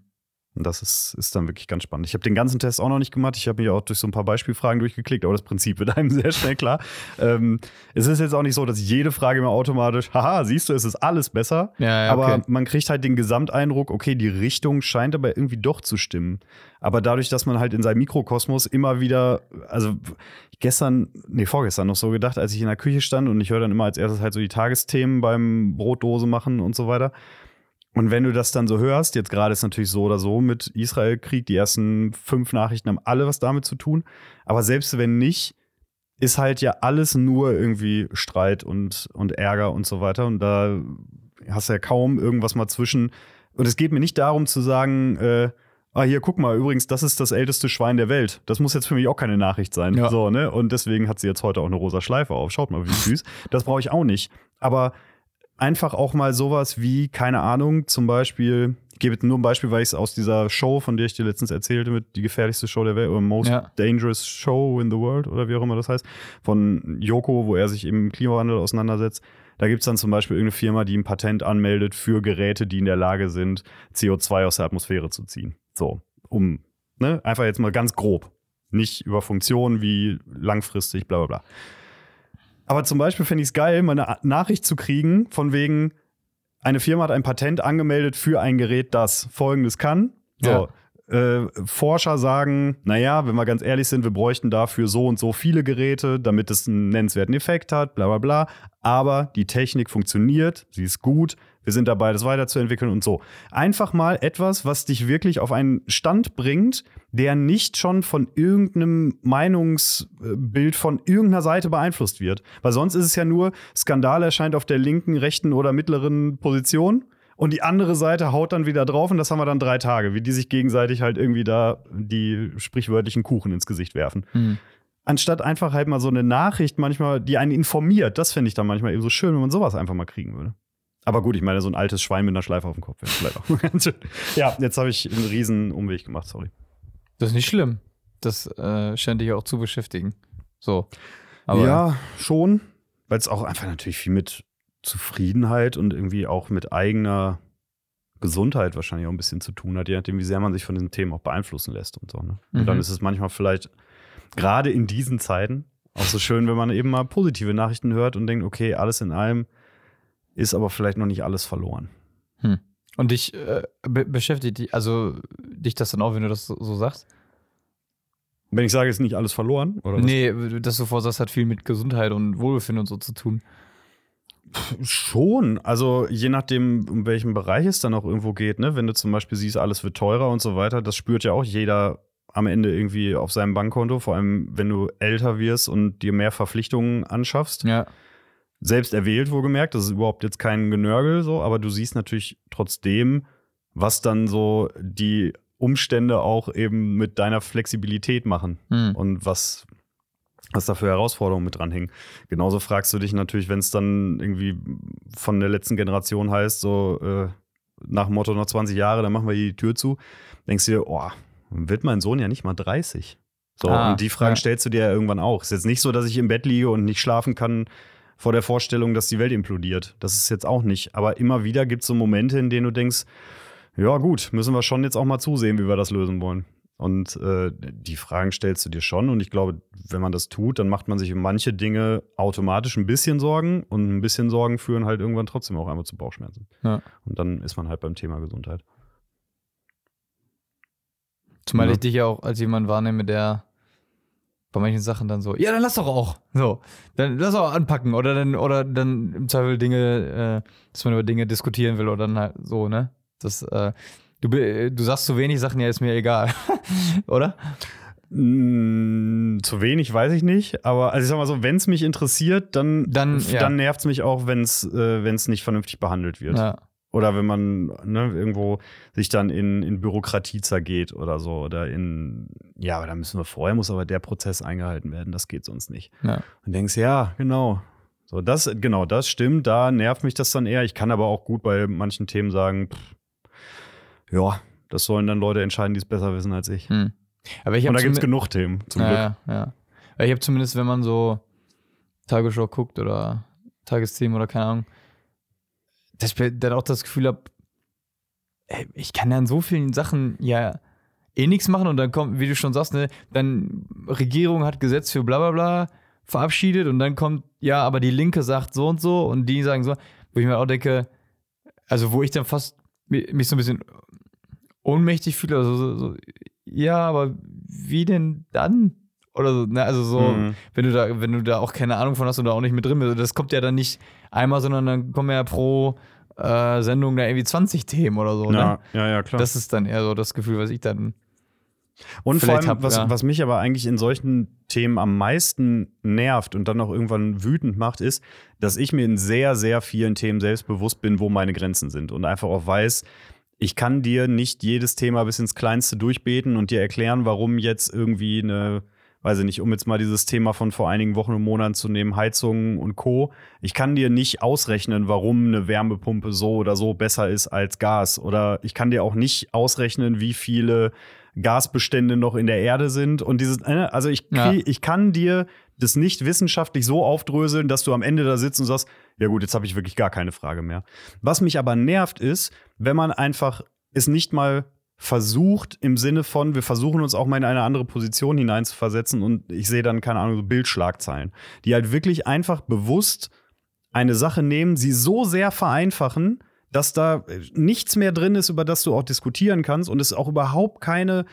Und das ist, ist dann wirklich ganz spannend. Ich habe den ganzen Test auch noch nicht gemacht. Ich habe mich auch durch so ein paar Beispielfragen durchgeklickt, aber das Prinzip wird einem sehr schnell klar. ähm, es ist jetzt auch nicht so, dass jede Frage immer automatisch, haha, siehst du, es ist alles besser. ja, ja, Aber okay. man kriegt halt den Gesamteindruck, okay, die Richtung scheint aber irgendwie doch zu stimmen. Aber dadurch, dass man halt in seinem Mikrokosmos immer wieder, also gestern, nee, vorgestern noch so gedacht, als ich in der Küche stand und ich höre dann immer als erstes halt so die Tagesthemen beim Brotdose machen und so weiter. Und wenn du das dann so hörst, jetzt gerade ist natürlich so oder so mit Israel-Krieg, die ersten fünf Nachrichten haben alle was damit zu tun. Aber selbst wenn nicht, ist halt ja alles nur irgendwie Streit und, und Ärger und so weiter. Und da hast du ja kaum irgendwas mal zwischen. Und es geht mir nicht darum zu sagen, äh, ah, hier, guck mal, übrigens, das ist das älteste Schwein der Welt. Das muss jetzt für mich auch keine Nachricht sein. Ja. So, ne? Und deswegen hat sie jetzt heute auch eine rosa Schleife auf. Schaut mal, wie süß. Das brauche ich auch nicht. Aber einfach auch mal sowas wie, keine Ahnung, zum Beispiel, ich gebe jetzt nur ein Beispiel, weil ich es aus dieser Show, von der ich dir letztens erzählte, mit die gefährlichste Show der Welt oder Most Ja. Dangerous Show in the World oder wie auch immer das heißt, von Joko, wo er sich im Klimawandel auseinandersetzt. Da gibt es dann zum Beispiel irgendeine Firma, die ein Patent anmeldet für Geräte, die in der Lage sind, CO2 aus der Atmosphäre zu ziehen. So, um, ne, einfach jetzt mal ganz grob. Nicht über Funktionen wie langfristig, bla bla bla. Aber zum Beispiel finde ich es geil, mal eine Nachricht zu kriegen, von wegen, eine Firma hat ein Patent angemeldet für ein Gerät, das folgendes kann. So. Äh, Forscher sagen, naja, wenn wir ganz ehrlich sind, wir bräuchten dafür so und so viele Geräte, damit es einen nennenswerten Effekt hat, bla bla bla. Aber die Technik funktioniert, sie ist gut, wir sind dabei, das weiterzuentwickeln und so. Einfach mal etwas, was dich wirklich auf einen Stand bringt, der nicht schon von irgendeinem Meinungsbild von irgendeiner Seite beeinflusst wird. Weil sonst ist es ja nur, Skandal erscheint auf der linken, rechten oder mittleren Position. Und die andere Seite haut dann wieder drauf und das haben wir dann drei Tage, wie die sich gegenseitig halt irgendwie da die sprichwörtlichen Kuchen ins Gesicht werfen. Hm. Anstatt einfach halt mal so eine Nachricht manchmal, die einen informiert, das fände ich dann manchmal eben so schön, wenn man sowas einfach mal kriegen würde. Aber gut, ich meine, so ein altes Schwein mit einer Schleife auf dem Kopf wäre vielleicht auch ganz schön. Ja, jetzt habe ich einen riesen Umweg gemacht, sorry. Das ist nicht schlimm. Das äh, scheint dich auch zu beschäftigen. So. Aber ja, schon, weil es auch einfach natürlich viel mit Zufriedenheit und irgendwie auch mit eigener Gesundheit wahrscheinlich auch ein bisschen zu tun hat, je nachdem, wie sehr man sich von diesen Themen auch beeinflussen lässt und so. Ne? Und Mhm. dann ist es manchmal vielleicht gerade in diesen Zeiten Auch so schön, wenn man eben mal positive Nachrichten hört und denkt, okay, alles in allem ist aber vielleicht noch nicht alles verloren. Hm. Und dich äh, be beschäftigt, die, also dich das dann auch, wenn du das so, so sagst? Wenn ich sage, ist nicht alles verloren? Oder was? Nee, das du vorsagst, hat viel mit Gesundheit und Wohlbefinden und so zu tun. Schon. Also je nachdem, um welchen Bereich es dann auch irgendwo geht, ne? Wenn du zum Beispiel siehst, alles wird teurer und so weiter, das spürt ja auch jeder am Ende irgendwie auf seinem Bankkonto, vor allem wenn du älter wirst und dir mehr Verpflichtungen anschaffst. Ja. Selbst erwählt, wohlgemerkt, das ist überhaupt jetzt kein Genörgel so, aber du siehst natürlich trotzdem, was dann so die Umstände auch eben mit deiner Flexibilität machen Hm. und was, was da für Herausforderungen mit dranhängen. Genauso fragst du dich natürlich, wenn es dann irgendwie von der letzten Generation heißt, so äh, nach dem Motto noch 20 Jahre, dann machen wir die Tür zu, denkst du dir, oh, wird mein Sohn ja nicht mal 30. So, Ah, und die Fragen ja. stellst du dir ja irgendwann auch. Ist jetzt nicht so, dass ich im Bett liege und nicht schlafen kann vor der Vorstellung, dass die Welt implodiert. Das ist jetzt auch nicht. Aber immer wieder gibt es so Momente, in denen du denkst, ja gut, müssen wir schon jetzt auch mal zusehen, wie wir das lösen wollen. Und äh, die Fragen stellst du dir schon. Und ich glaube, wenn man das tut, dann macht man sich um manche Dinge automatisch ein bisschen Sorgen. Und ein bisschen Sorgen führen halt irgendwann trotzdem auch einmal zu Bauchschmerzen. Ja. Und dann ist man halt beim Thema Gesundheit. Zumal Ja. ich dich ja auch als jemand wahrnehme, der bei manchen Sachen dann so, ja, dann lass doch auch. So, dann lass auch anpacken oder dann, oder dann im Zweifel Dinge, äh, dass man über Dinge diskutieren will oder dann halt so, ne? Das, äh, du, du sagst zu wenig Sachen, ja, ist mir egal. oder? Mm, zu wenig weiß ich nicht, aber also ich sag mal so, wenn es mich interessiert, dann, Dann, ja. dann nervt es mich auch, wenn es äh, wenn's nicht vernünftig behandelt wird. Ja. Oder wenn man ne, irgendwo sich dann in, in Bürokratie zergeht oder so. Oder in, ja, aber da müssen wir vorher, muss aber der Prozess eingehalten werden, das geht sonst nicht. ja. Und denkst, ja, genau. So, das, genau, das stimmt, da nervt mich das dann eher. Ich kann aber auch gut bei manchen Themen sagen, pff, ja, das sollen dann Leute entscheiden, die es besser wissen als ich. Hm. Aber ich Und da gibt es genug Themen, zum Glück. ja, ja, ja. Aber Ich habe zumindest, wenn man so Tagesschau guckt oder Tagesthemen oder keine Ahnung, dass ich dann auch das Gefühl habe, ich kann ja an so vielen Sachen ja eh nichts machen und dann kommt, wie du schon sagst, ne, dann Regierung hat Gesetz für bla bla bla verabschiedet und dann kommt, ja, aber die Linke sagt so und so und die sagen so, wo ich mir auch denke, also wo ich dann fast mi- mich so ein bisschen ohnmächtig fühle, also so, so, ja, aber wie denn dann? Oder so, ne, also so, Mhm. wenn du da, wenn du da auch keine Ahnung von hast und da auch nicht mit drin bist, das kommt ja dann nicht einmal, sondern dann kommen ja pro äh, Sendung da irgendwie 20 Themen oder so, Ja, ne? ja, ja, klar. Das ist dann eher so das Gefühl, was ich dann. Und vor vielleicht allem, hab- was, ja. was mich aber eigentlich in solchen Themen am meisten nervt und dann auch irgendwann wütend macht, ist, dass ich mir in sehr, sehr vielen Themen selbst bewusst bin, wo meine Grenzen sind und einfach auch weiß, ich kann dir nicht jedes Thema bis ins Kleinste durchbeten und dir erklären, warum jetzt irgendwie eine, weiß ich nicht, um jetzt mal dieses Thema von vor einigen Wochen und Monaten zu nehmen, Heizungen und Co. Ich kann dir nicht ausrechnen, warum eine Wärmepumpe so oder so besser ist als Gas. Oder ich kann dir auch nicht ausrechnen, wie viele Gasbestände noch in der Erde sind. Und dieses, äh, also ich, Ja. krieg, ich kann dir das nicht wissenschaftlich so aufdröseln, dass du am Ende da sitzt und sagst, ja gut, jetzt habe ich wirklich gar keine Frage mehr. Was mich aber nervt ist, wenn man einfach es nicht mal versucht im Sinne von, wir versuchen uns auch mal in eine andere Position hineinzuversetzen und ich sehe dann, keine Ahnung, so Bildschlagzeilen, die halt wirklich einfach bewusst eine Sache nehmen, sie so sehr vereinfachen, dass da äh, nichts mehr drin ist, über das du auch diskutieren kannst und es auch überhaupt keine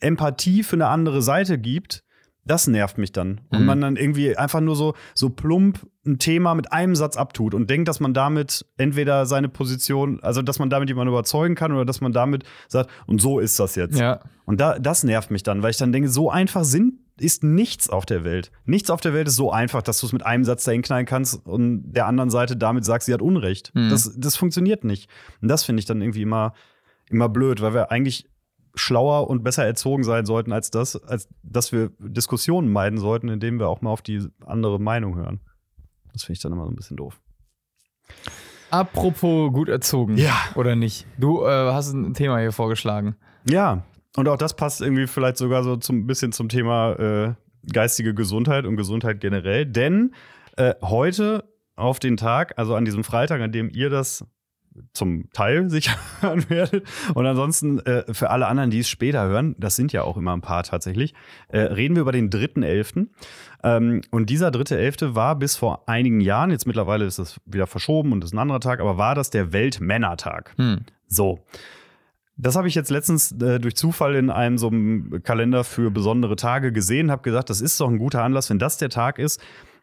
Empathie für eine andere Seite gibt, das nervt mich dann. Und Mhm. man dann irgendwie einfach nur so, so plump ein Thema mit einem Satz abtut und denkt, dass man damit entweder seine Position, also dass man damit jemanden überzeugen kann oder dass man damit sagt, und so ist das jetzt. Ja. Und da, das nervt mich dann, weil ich dann denke, so einfach sind, ist nichts auf der Welt. Nichts auf der Welt ist so einfach, dass du es mit einem Satz dahin knallen kannst und der anderen Seite damit sagst, sie hat Unrecht. Mhm. Das, das funktioniert nicht. Und das finde ich dann irgendwie immer, immer blöd, weil wir eigentlich schlauer und besser erzogen sein sollten als das, als dass wir Diskussionen meiden sollten, indem wir auch mal auf die andere Meinung hören. Das finde ich dann immer so ein bisschen doof. Apropos gut erzogen. Ja. Oder nicht? Du äh, hast ein Thema hier vorgeschlagen. Ja, und auch das passt irgendwie vielleicht sogar so zum bisschen zum Thema äh, geistige Gesundheit und Gesundheit generell. Denn äh, heute auf den Tag, also an diesem Freitag, an dem ihr das zum Teil sich hören werdet. Und ansonsten äh, für alle anderen, die es später hören, das sind ja auch immer ein paar tatsächlich, äh, reden wir über den 3.11. Ähm, und dieser 3.11. war bis vor einigen Jahren, jetzt mittlerweile ist das wieder verschoben und ist ein anderer Tag, aber war das der Weltmännertag. Hm. So. Das habe ich jetzt letztens äh, durch Zufall in einem so einem Kalender für besondere Tage gesehen, habe gesagt, das ist doch ein guter Anlass, wenn das der Tag ist,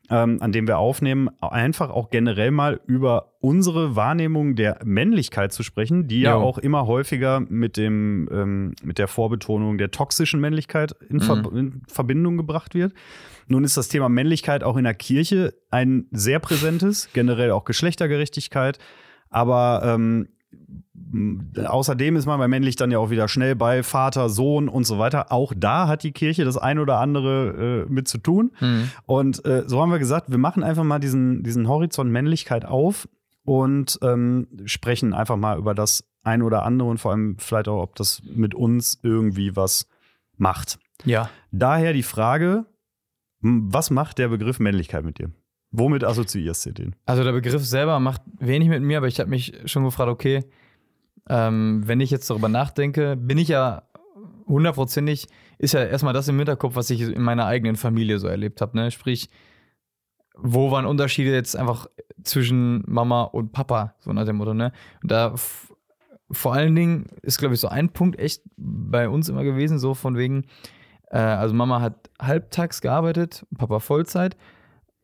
ähm, an dem wir aufnehmen, einfach auch generell mal über unsere Wahrnehmung der Männlichkeit zu sprechen, die ja Jo. auch immer häufiger mit dem ähm, mit der Vorbetonung der toxischen Männlichkeit in, Ver in Verbindung gebracht wird. Nun ist das Thema Männlichkeit auch in der Kirche ein sehr präsentes, generell auch Geschlechtergerechtigkeit, aber ähm, Außerdem ist man bei männlich dann ja auch wieder schnell bei Vater, Sohn und so weiter. Auch da hat die Kirche das ein oder andere äh, mit zu tun. Hm. Und äh, so haben wir gesagt, wir machen einfach mal diesen, diesen Horizont Männlichkeit auf und ähm, sprechen einfach mal über das ein oder andere und vor allem vielleicht auch, ob das mit uns irgendwie was macht. Ja. Daher die Frage, m, was macht der Begriff Männlichkeit mit dir? Womit assoziierst du den? Also der Begriff selber macht wenig mit mir, aber ich habe mich schon gefragt, okay, ähm, wenn ich jetzt darüber nachdenke, bin ich ja hundertprozentig, ist ja erstmal das im Hinterkopf, was ich in meiner eigenen Familie so erlebt habe. Ne? Sprich, wo waren Unterschiede jetzt einfach zwischen Mama und Papa, so nach dem Motto, ne? Und da vor allen Dingen ist, glaube ich, so ein Punkt echt bei uns immer gewesen, so von wegen, äh, also Mama hat halbtags gearbeitet, Papa Vollzeit.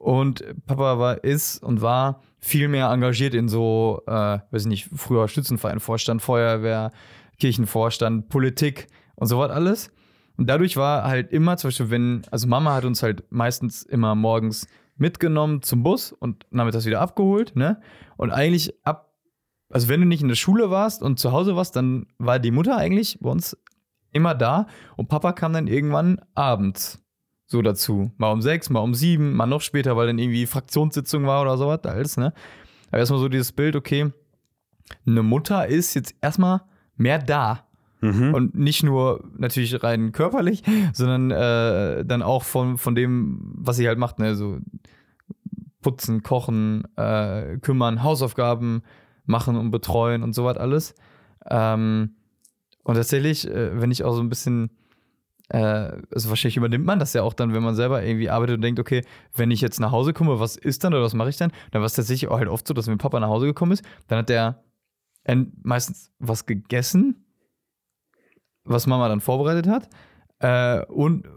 Und Papa war, ist und war viel mehr engagiert in so, äh, weiß ich nicht, früher Schützenverein-Vorstand, Feuerwehr, Kirchenvorstand, Politik und so was alles. Und dadurch war halt immer, zum Beispiel, wenn, also Mama hat uns halt meistens immer morgens mitgenommen zum Bus und nachmittags wieder abgeholt, ne? Und eigentlich ab, also wenn du nicht in der Schule warst und zu Hause warst, dann war die Mutter eigentlich bei uns immer da und Papa kam dann irgendwann abends so dazu. Mal um sechs, mal um sieben, mal noch später, weil dann irgendwie Fraktionssitzung war oder sowas, alles, ne? Aber erstmal so dieses Bild, okay, eine Mutter ist jetzt erstmal mehr da. Und nicht nur natürlich rein körperlich, sondern äh, dann auch von, von dem, was sie halt macht, ne? So putzen, kochen, äh, kümmern, Hausaufgaben machen und betreuen und sowas alles. Ähm, und tatsächlich, äh, wenn ich auch so ein bisschen also wahrscheinlich übernimmt man das ja auch dann, wenn man selber irgendwie arbeitet und denkt, okay, wenn ich jetzt nach Hause komme, was ist dann oder was mache ich dann? Dann war es tatsächlich auch halt oft so, dass wenn Papa nach Hause gekommen ist, dann hat der en- meistens was gegessen, was Mama dann vorbereitet hat äh, und,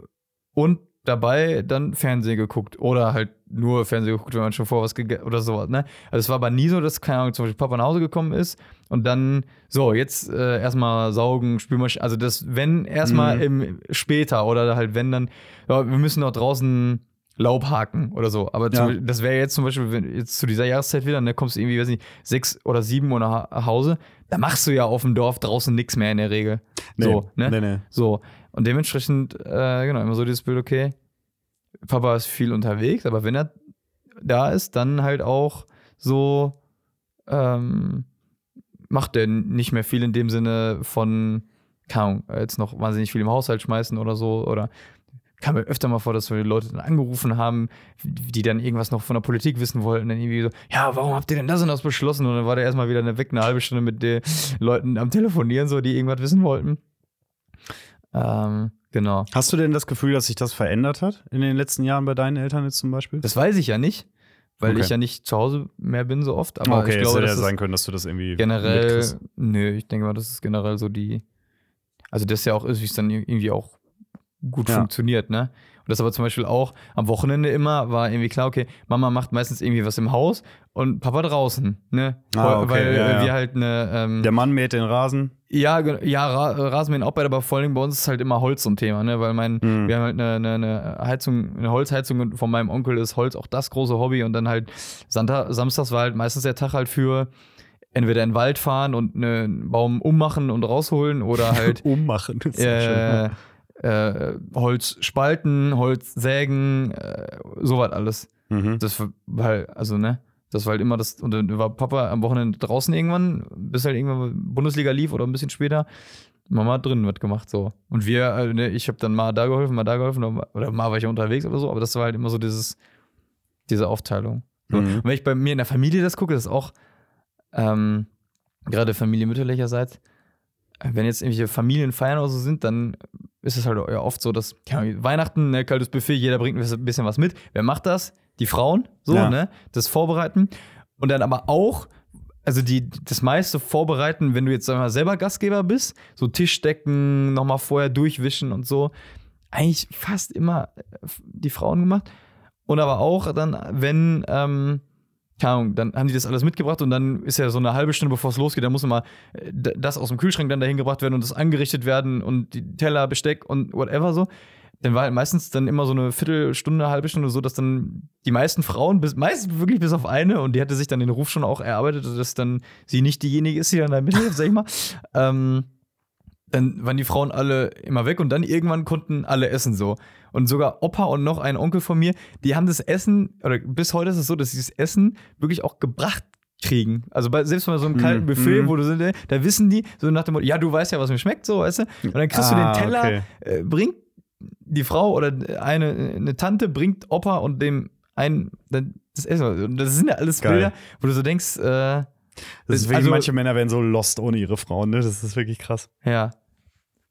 und dabei dann Fernsehen geguckt oder halt nur Fernsehen geguckt, wenn man schon vor was gegessen oder sowas, ne? Also es war aber nie so, dass, keine Ahnung, zum Beispiel Papa nach Hause gekommen ist und dann, so, jetzt äh, erstmal saugen, Spülmaschine, also das, wenn erstmal Mhm. im später oder halt wenn dann, ja, wir müssen noch draußen Laub haken oder so. Aber Ja. Das wäre jetzt zum Beispiel, wenn jetzt zu dieser Jahreszeit wieder, ne, kommst du irgendwie, weiß nicht, sechs oder sieben Uhr nach Hause, da machst du ja auf dem Dorf draußen nichts mehr in der Regel. So, ne? Nee, nee. So. Und dementsprechend, äh, genau, immer so dieses Bild, okay, Papa ist viel unterwegs, aber wenn er da ist, dann halt auch so, ähm, macht er nicht mehr viel in dem Sinne von, keine Ahnung, jetzt noch wahnsinnig viel im Haushalt schmeißen oder so. Oder kam mir öfter mal vor, dass wir Leute dann angerufen haben, die dann irgendwas noch von der Politik wissen wollten. Dann irgendwie so, ja, warum habt ihr denn das und das beschlossen? Und dann war der erstmal wieder weg, eine halbe Stunde mit den Leuten am Telefonieren, so, die irgendwas wissen wollten. Ähm, genau. Hast du denn das Gefühl, dass sich das verändert hat in den letzten Jahren bei deinen Eltern jetzt zum Beispiel? Das weiß ich ja nicht, weil Okay. ich ja nicht zu Hause mehr bin so oft. Aber okay, ich es glaube, hätte ja sein können, dass du das irgendwie generell, mitkriegst. nö, ich denke mal, das ist generell so die, also das ja auch ist, wie es dann irgendwie auch gut Ja. funktioniert, ne? Und das aber zum Beispiel auch am Wochenende immer war irgendwie klar, okay, Mama macht meistens irgendwie was im Haus und Papa draußen, ne? Ah, okay, weil ja, äh, ja. wir halt eine, ähm, Der Mann mäht den Rasen. ja, ja, Ra Rasenmähen auch bei, aber vor allem bei uns ist halt immer Holz so ein Thema, ne? Weil mein, Mhm. wir haben halt eine, eine, eine Heizung, eine Holzheizung und von meinem Onkel ist Holz auch das große Hobby und dann halt Santa Samstags war halt meistens der Tag halt für entweder in den Wald fahren und einen Baum ummachen und rausholen oder halt Ummachen. Das ist ja schön. Äh, Holz spalten, Holz sägen, äh, sowas alles. Mhm. Das war halt, also ne, das war halt immer das, und dann war Papa am Wochenende draußen irgendwann, bis halt irgendwann Bundesliga lief oder ein bisschen später, Mama hat drinnen was gemacht, so. Und wir, äh, ne, ich habe dann mal da geholfen, mal da geholfen, oder mal, war ich unterwegs oder so, aber das war halt immer so dieses, diese Aufteilung. So. Mhm. Und wenn ich bei mir in der Familie das gucke, das ist auch, ähm, gerade Familie mütterlicherseits, wenn jetzt irgendwelche Familienfeiern oder so sind, dann ist es halt ja oft so, dass ja, Weihnachten, ne, kaltes Buffet, jeder bringt ein bisschen was mit. Wer macht das? Die Frauen, so, Ja. ne? Das Vorbereiten. Und dann aber auch, also die, das meiste vorbereiten, wenn du jetzt mal, selber Gastgeber bist, so Tischdecken, nochmal vorher durchwischen und so. Eigentlich fast immer äh, die Frauen gemacht. Und aber auch dann, wenn, ähm, keine Ahnung, dann haben die das alles mitgebracht und dann ist ja so eine halbe Stunde, bevor es losgeht, dann muss immer äh, das aus dem Kühlschrank dann dahin gebracht werden und das angerichtet werden und die Teller, Besteck und whatever so. Dann war halt meistens dann immer so eine Viertelstunde, halbe Stunde so, dass dann die meisten Frauen, bis, meist wirklich bis auf eine, und die hatte sich dann den Ruf schon auch erarbeitet, dass dann sie nicht diejenige ist, die dann da mithilft, sag ich mal. Ähm, dann waren die Frauen alle immer weg und dann irgendwann konnten alle essen so. Und sogar Opa und noch ein Onkel von mir, die haben das Essen, oder bis heute ist es so, dass sie das Essen wirklich auch gebracht kriegen. Also bei, selbst bei so einem kalten Mhm. Buffet, Mhm. wo du sind, da wissen die so nach dem Motto, ja, du weißt ja, was mir schmeckt, so, weißt du? Und dann kriegst Ah, du den Teller, okay. äh, bringt die Frau oder eine, eine Tante bringt Opa und dem einen das Essen. Das sind ja alles Geil. Bilder, wo du so denkst, äh, Das ist wirklich, also- manche Männer werden so lost ohne ihre Frauen, ne? Das ist wirklich krass. Ja.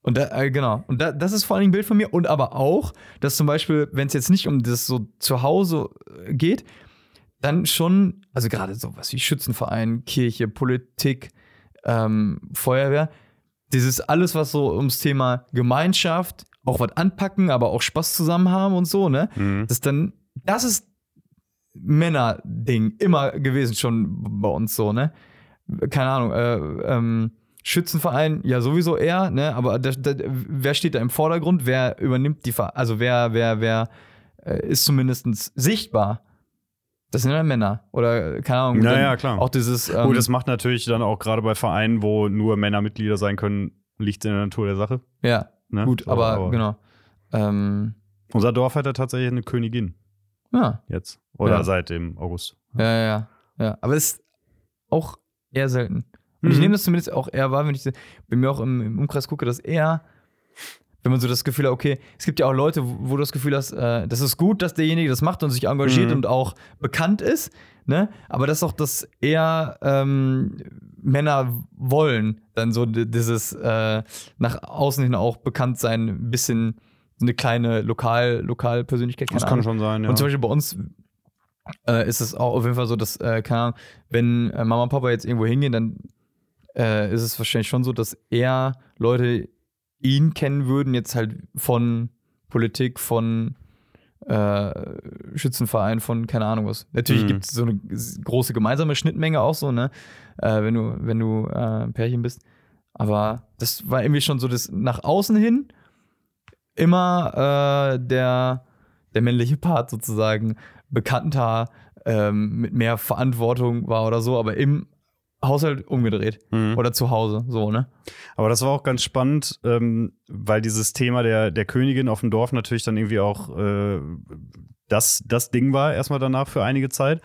Und da, äh, genau. Und da, das ist vor allen Dingen ein Bild von mir. Und aber auch, dass zum Beispiel, wenn es jetzt nicht um das so zu Hause äh, geht, dann schon, also gerade sowas wie Schützenverein, Kirche, Politik, ähm, Feuerwehr, dieses alles, was so ums Thema Gemeinschaft, auch was anpacken, aber auch Spaß zusammen haben und so, ne? Mhm. Das dann, das ist Männerding immer gewesen schon bei uns so, ne? Keine Ahnung, äh, ähm, Schützenverein, ja sowieso er, ne? Aber da, da, wer steht da im Vordergrund? Wer übernimmt die, Ver also wer, wer, wer äh, ist zumindest sichtbar? Das sind ja Männer. Oder keine Ahnung. Ja, dann ja, klar. Auch dieses. Ähm, oh, das macht natürlich dann auch gerade bei Vereinen, wo nur Männer Mitglieder sein können, liegt in der Natur der Sache. ja, Ne? gut, So, aber, genau. Ähm, Unser Dorf hat ja tatsächlich eine Königin ja, jetzt. Oder Ja. seit dem August. ja, ja, ja, ja. Aber es ist auch eher selten. Und ich Mhm. nehme das zumindest auch eher wahr, wenn ich bei mir auch im, im Umkreis gucke, dass eher, wenn man so das Gefühl hat, okay, es gibt ja auch Leute, wo, wo du das Gefühl hast, äh, das ist gut, dass derjenige das macht und sich engagiert Mhm. und auch bekannt ist, ne? Aber das ist auch das eher ähm, Männer wollen, dann so di- dieses äh, nach außen hin auch bekannt sein, ein bisschen so eine kleine Lokal, Lokalpersönlichkeit, keine Das Ahnung. kann schon sein, ja. Und zum Beispiel bei uns äh, ist es auch auf jeden Fall so, dass, äh, keine Ahnung, wenn äh, Mama und Papa jetzt irgendwo hingehen, dann äh, ist es wahrscheinlich schon so, dass eher Leute ihn kennen würden, jetzt halt von Politik, von äh, Schützenverein, von keine Ahnung was. Natürlich Mhm. gibt es so eine große gemeinsame Schnittmenge auch so, ne? Äh, wenn du, wenn du äh, ein Pärchen bist. Aber das war irgendwie schon so das nach außen hin immer äh, der, der männliche Part sozusagen bekannter, ähm, mit mehr Verantwortung war oder so, aber im Haushalt umgedreht. Mhm. Oder zu Hause, so, ne? Aber das war auch ganz spannend, ähm, weil dieses Thema der, der Königin auf dem Dorf natürlich dann irgendwie auch äh, das, das Ding war, erstmal danach für einige Zeit.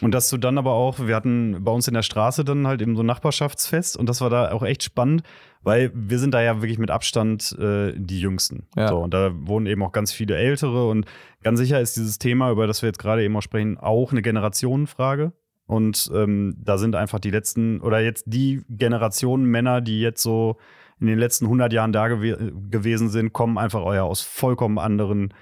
Und dass du dann aber auch, wir hatten bei uns in der Straße dann halt eben so ein Nachbarschaftsfest und das war da auch echt spannend, weil wir sind da ja wirklich mit Abstand äh, die Jüngsten. Ja. So, und da wohnen eben auch ganz viele Ältere und ganz sicher ist dieses Thema, über das wir jetzt gerade eben auch sprechen, auch eine Generationenfrage. Und ähm, da sind einfach die letzten oder jetzt die Generationen Männer, die jetzt so in den letzten 100 Jahren da gew gewesen sind, kommen einfach euer aus vollkommen anderen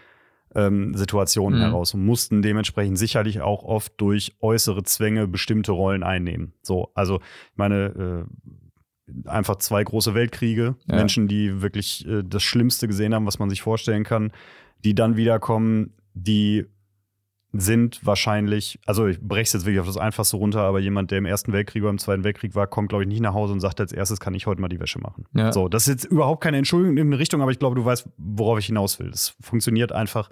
ähm, Situationen Mhm. heraus und mussten dementsprechend sicherlich auch oft durch äußere Zwänge bestimmte Rollen einnehmen. So, also ich meine, äh, einfach zwei große Weltkriege, Ja. Menschen, die wirklich äh, das Schlimmste gesehen haben, was man sich vorstellen kann, die dann wiederkommen, die sind wahrscheinlich, also ich breche es jetzt wirklich auf das Einfachste runter, aber jemand, der im Ersten Weltkrieg oder im Zweiten Weltkrieg war, kommt, glaube ich, nicht nach Hause und sagt, als erstes kann ich heute mal die Wäsche machen. Ja. So, das ist jetzt überhaupt keine Entschuldigung in irgendeine Richtung, aber ich glaube, du weißt, worauf ich hinaus will. Das funktioniert einfach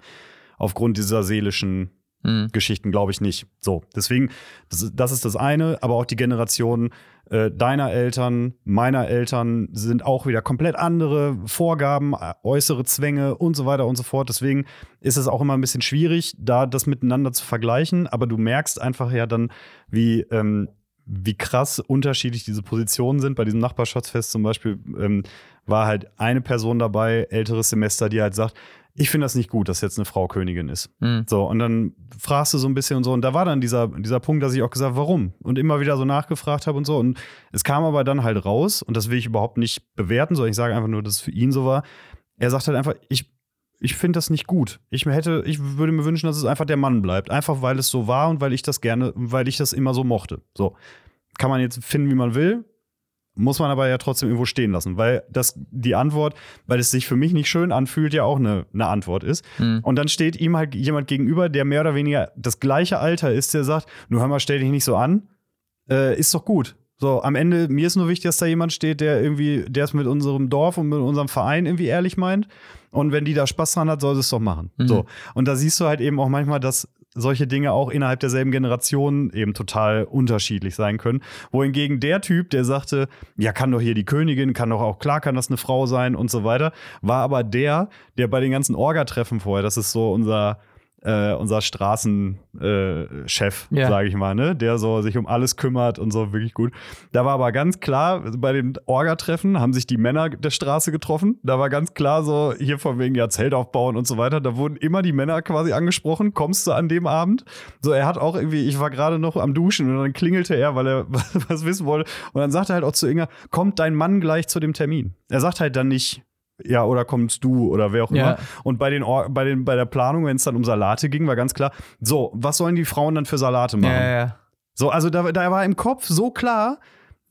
aufgrund dieser seelischen Mhm. Geschichten, glaube ich nicht. So, deswegen, das, ist- das eine, aber auch die Generation äh, deiner Eltern, meiner Eltern sind auch wieder komplett andere Vorgaben, äh, äußere Zwänge und so weiter und so fort. Deswegen ist es auch immer ein bisschen schwierig, da das miteinander zu vergleichen, aber du merkst einfach ja dann, wie, ähm, wie krass unterschiedlich diese Positionen sind. Bei diesem Nachbarschaftsfest zum Beispiel ähm, war halt eine Person dabei, älteres Semester, die halt sagt, ich finde das nicht gut, dass jetzt eine Frau Königin ist. Mhm. So, und dann fragst du so ein bisschen und so. Und da war dann dieser, dieser Punkt, dass ich auch gesagt warum? Und immer wieder so nachgefragt habe und so. Und es kam aber dann halt raus, und das will ich überhaupt nicht bewerten, sondern ich sage einfach nur, dass es für ihn so war. Er sagt halt einfach, ich, ich finde das nicht gut. Ich hätte, ich würde mir wünschen, dass es einfach der Mann bleibt. Einfach weil es so war und weil ich das gerne, weil ich das immer so mochte. So. Kann man jetzt finden, wie man will muss man aber ja trotzdem irgendwo stehen lassen, weil das die Antwort, weil es sich für mich nicht schön anfühlt, ja auch eine, eine Antwort ist. Mhm. Und dann steht ihm halt jemand gegenüber, der mehr oder weniger das gleiche Alter ist, der sagt, nur hör mal, stell dich nicht so an, äh, ist doch gut. So, am Ende, mir ist nur wichtig, dass da jemand steht, der irgendwie, der es mit unserem Dorf und mit unserem Verein irgendwie ehrlich meint. Und wenn die da Spaß dran hat, soll sie es doch machen. Mhm. So. Und da siehst du halt eben auch manchmal, dass solche Dinge auch innerhalb derselben Generation eben total unterschiedlich sein können. Wohingegen der Typ, der sagte, ja, kann doch hier die Königin, kann doch auch, klar kann das eine Frau sein und so weiter, war aber der, der bei den ganzen Orga-Treffen vorher, das ist so unser, äh, unser Straßenchef, Ja. sage ich mal, ne? der so sich um alles kümmert und so wirklich gut. Da war aber ganz klar, bei den Orga-Treffen haben sich die Männer der Straße getroffen. Da war ganz klar so, hier von wegen ja Zelt aufbauen und so weiter. Da wurden immer die Männer quasi angesprochen. Kommst du an dem Abend? So, er hat auch irgendwie, ich war gerade noch am Duschen und dann klingelte er, weil er was, was wissen wollte. Und dann sagte er halt auch zu Inga, kommt dein Mann gleich zu dem Termin? Er sagt halt dann nicht, ja, oder kommst du oder wer auch Ja. immer. Und bei, den, Or- bei, den, bei der Planung, wenn es dann um Salate ging, war ganz klar, so, was sollen die Frauen dann für Salate machen? Ja, ja, ja. So, also da, da war im Kopf so klar,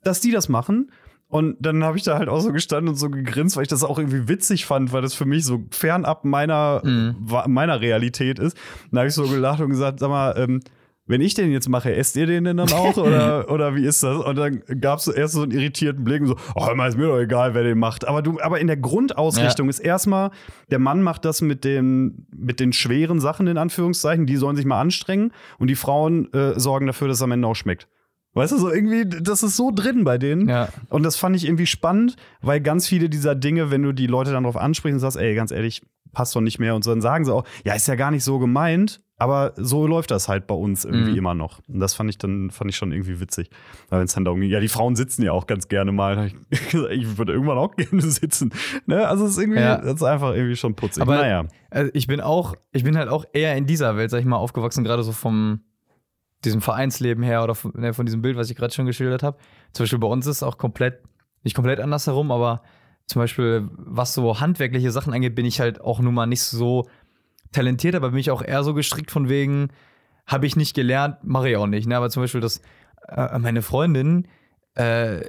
dass die das machen. Und dann habe ich da halt auch so gestanden und so gegrinst, weil ich das auch irgendwie witzig fand, weil das für mich so fernab meiner, Mhm. meiner Realität ist. Dann habe ich so gelacht und gesagt, sag mal, ähm, wenn ich den jetzt mache, esst ihr den denn dann auch? oder, oder wie ist das? Und dann gab es erst so einen irritierten Blick und so, oh, immer ist mir doch egal, wer den macht. Aber du, aber in der Grundausrichtung ist erstmal, der Mann macht das mit den, mit den schweren Sachen, in Anführungszeichen, die sollen sich mal anstrengen und die Frauen äh, sorgen dafür, dass es am Ende auch schmeckt. Weißt du, so irgendwie, das ist so drin bei denen. Ja. Und das fand ich irgendwie spannend, weil ganz viele dieser Dinge, wenn du die Leute dann darauf ansprichst und sagst, ey, ganz ehrlich, passt doch nicht mehr und so, dann sagen sie auch, ja, ist ja gar nicht so gemeint, aber so läuft das halt bei uns irgendwie Mhm. immer noch. Und das fand ich dann, fand ich schon irgendwie witzig. Weil wenn es dann darum ging, ja, die Frauen sitzen ja auch ganz gerne mal. Ich, ich würde irgendwann auch gerne sitzen. Ne? Also es ist irgendwie, Ja. das ist einfach irgendwie schon putzig. Aber naja. Also ich bin auch, ich bin halt auch eher in dieser Welt, sag ich mal, aufgewachsen, gerade so vom diesem Vereinsleben her oder von, ne, von diesem Bild, was ich gerade schon geschildert habe. Zum Beispiel bei uns ist es auch komplett, nicht komplett andersherum, aber zum Beispiel, was so handwerkliche Sachen angeht, bin ich halt auch nun mal nicht so talentiert, aber bin ich auch eher so gestrickt von wegen, habe ich nicht gelernt, mache ich auch nicht. Ne? Aber zum Beispiel das, äh, meine Freundin, äh,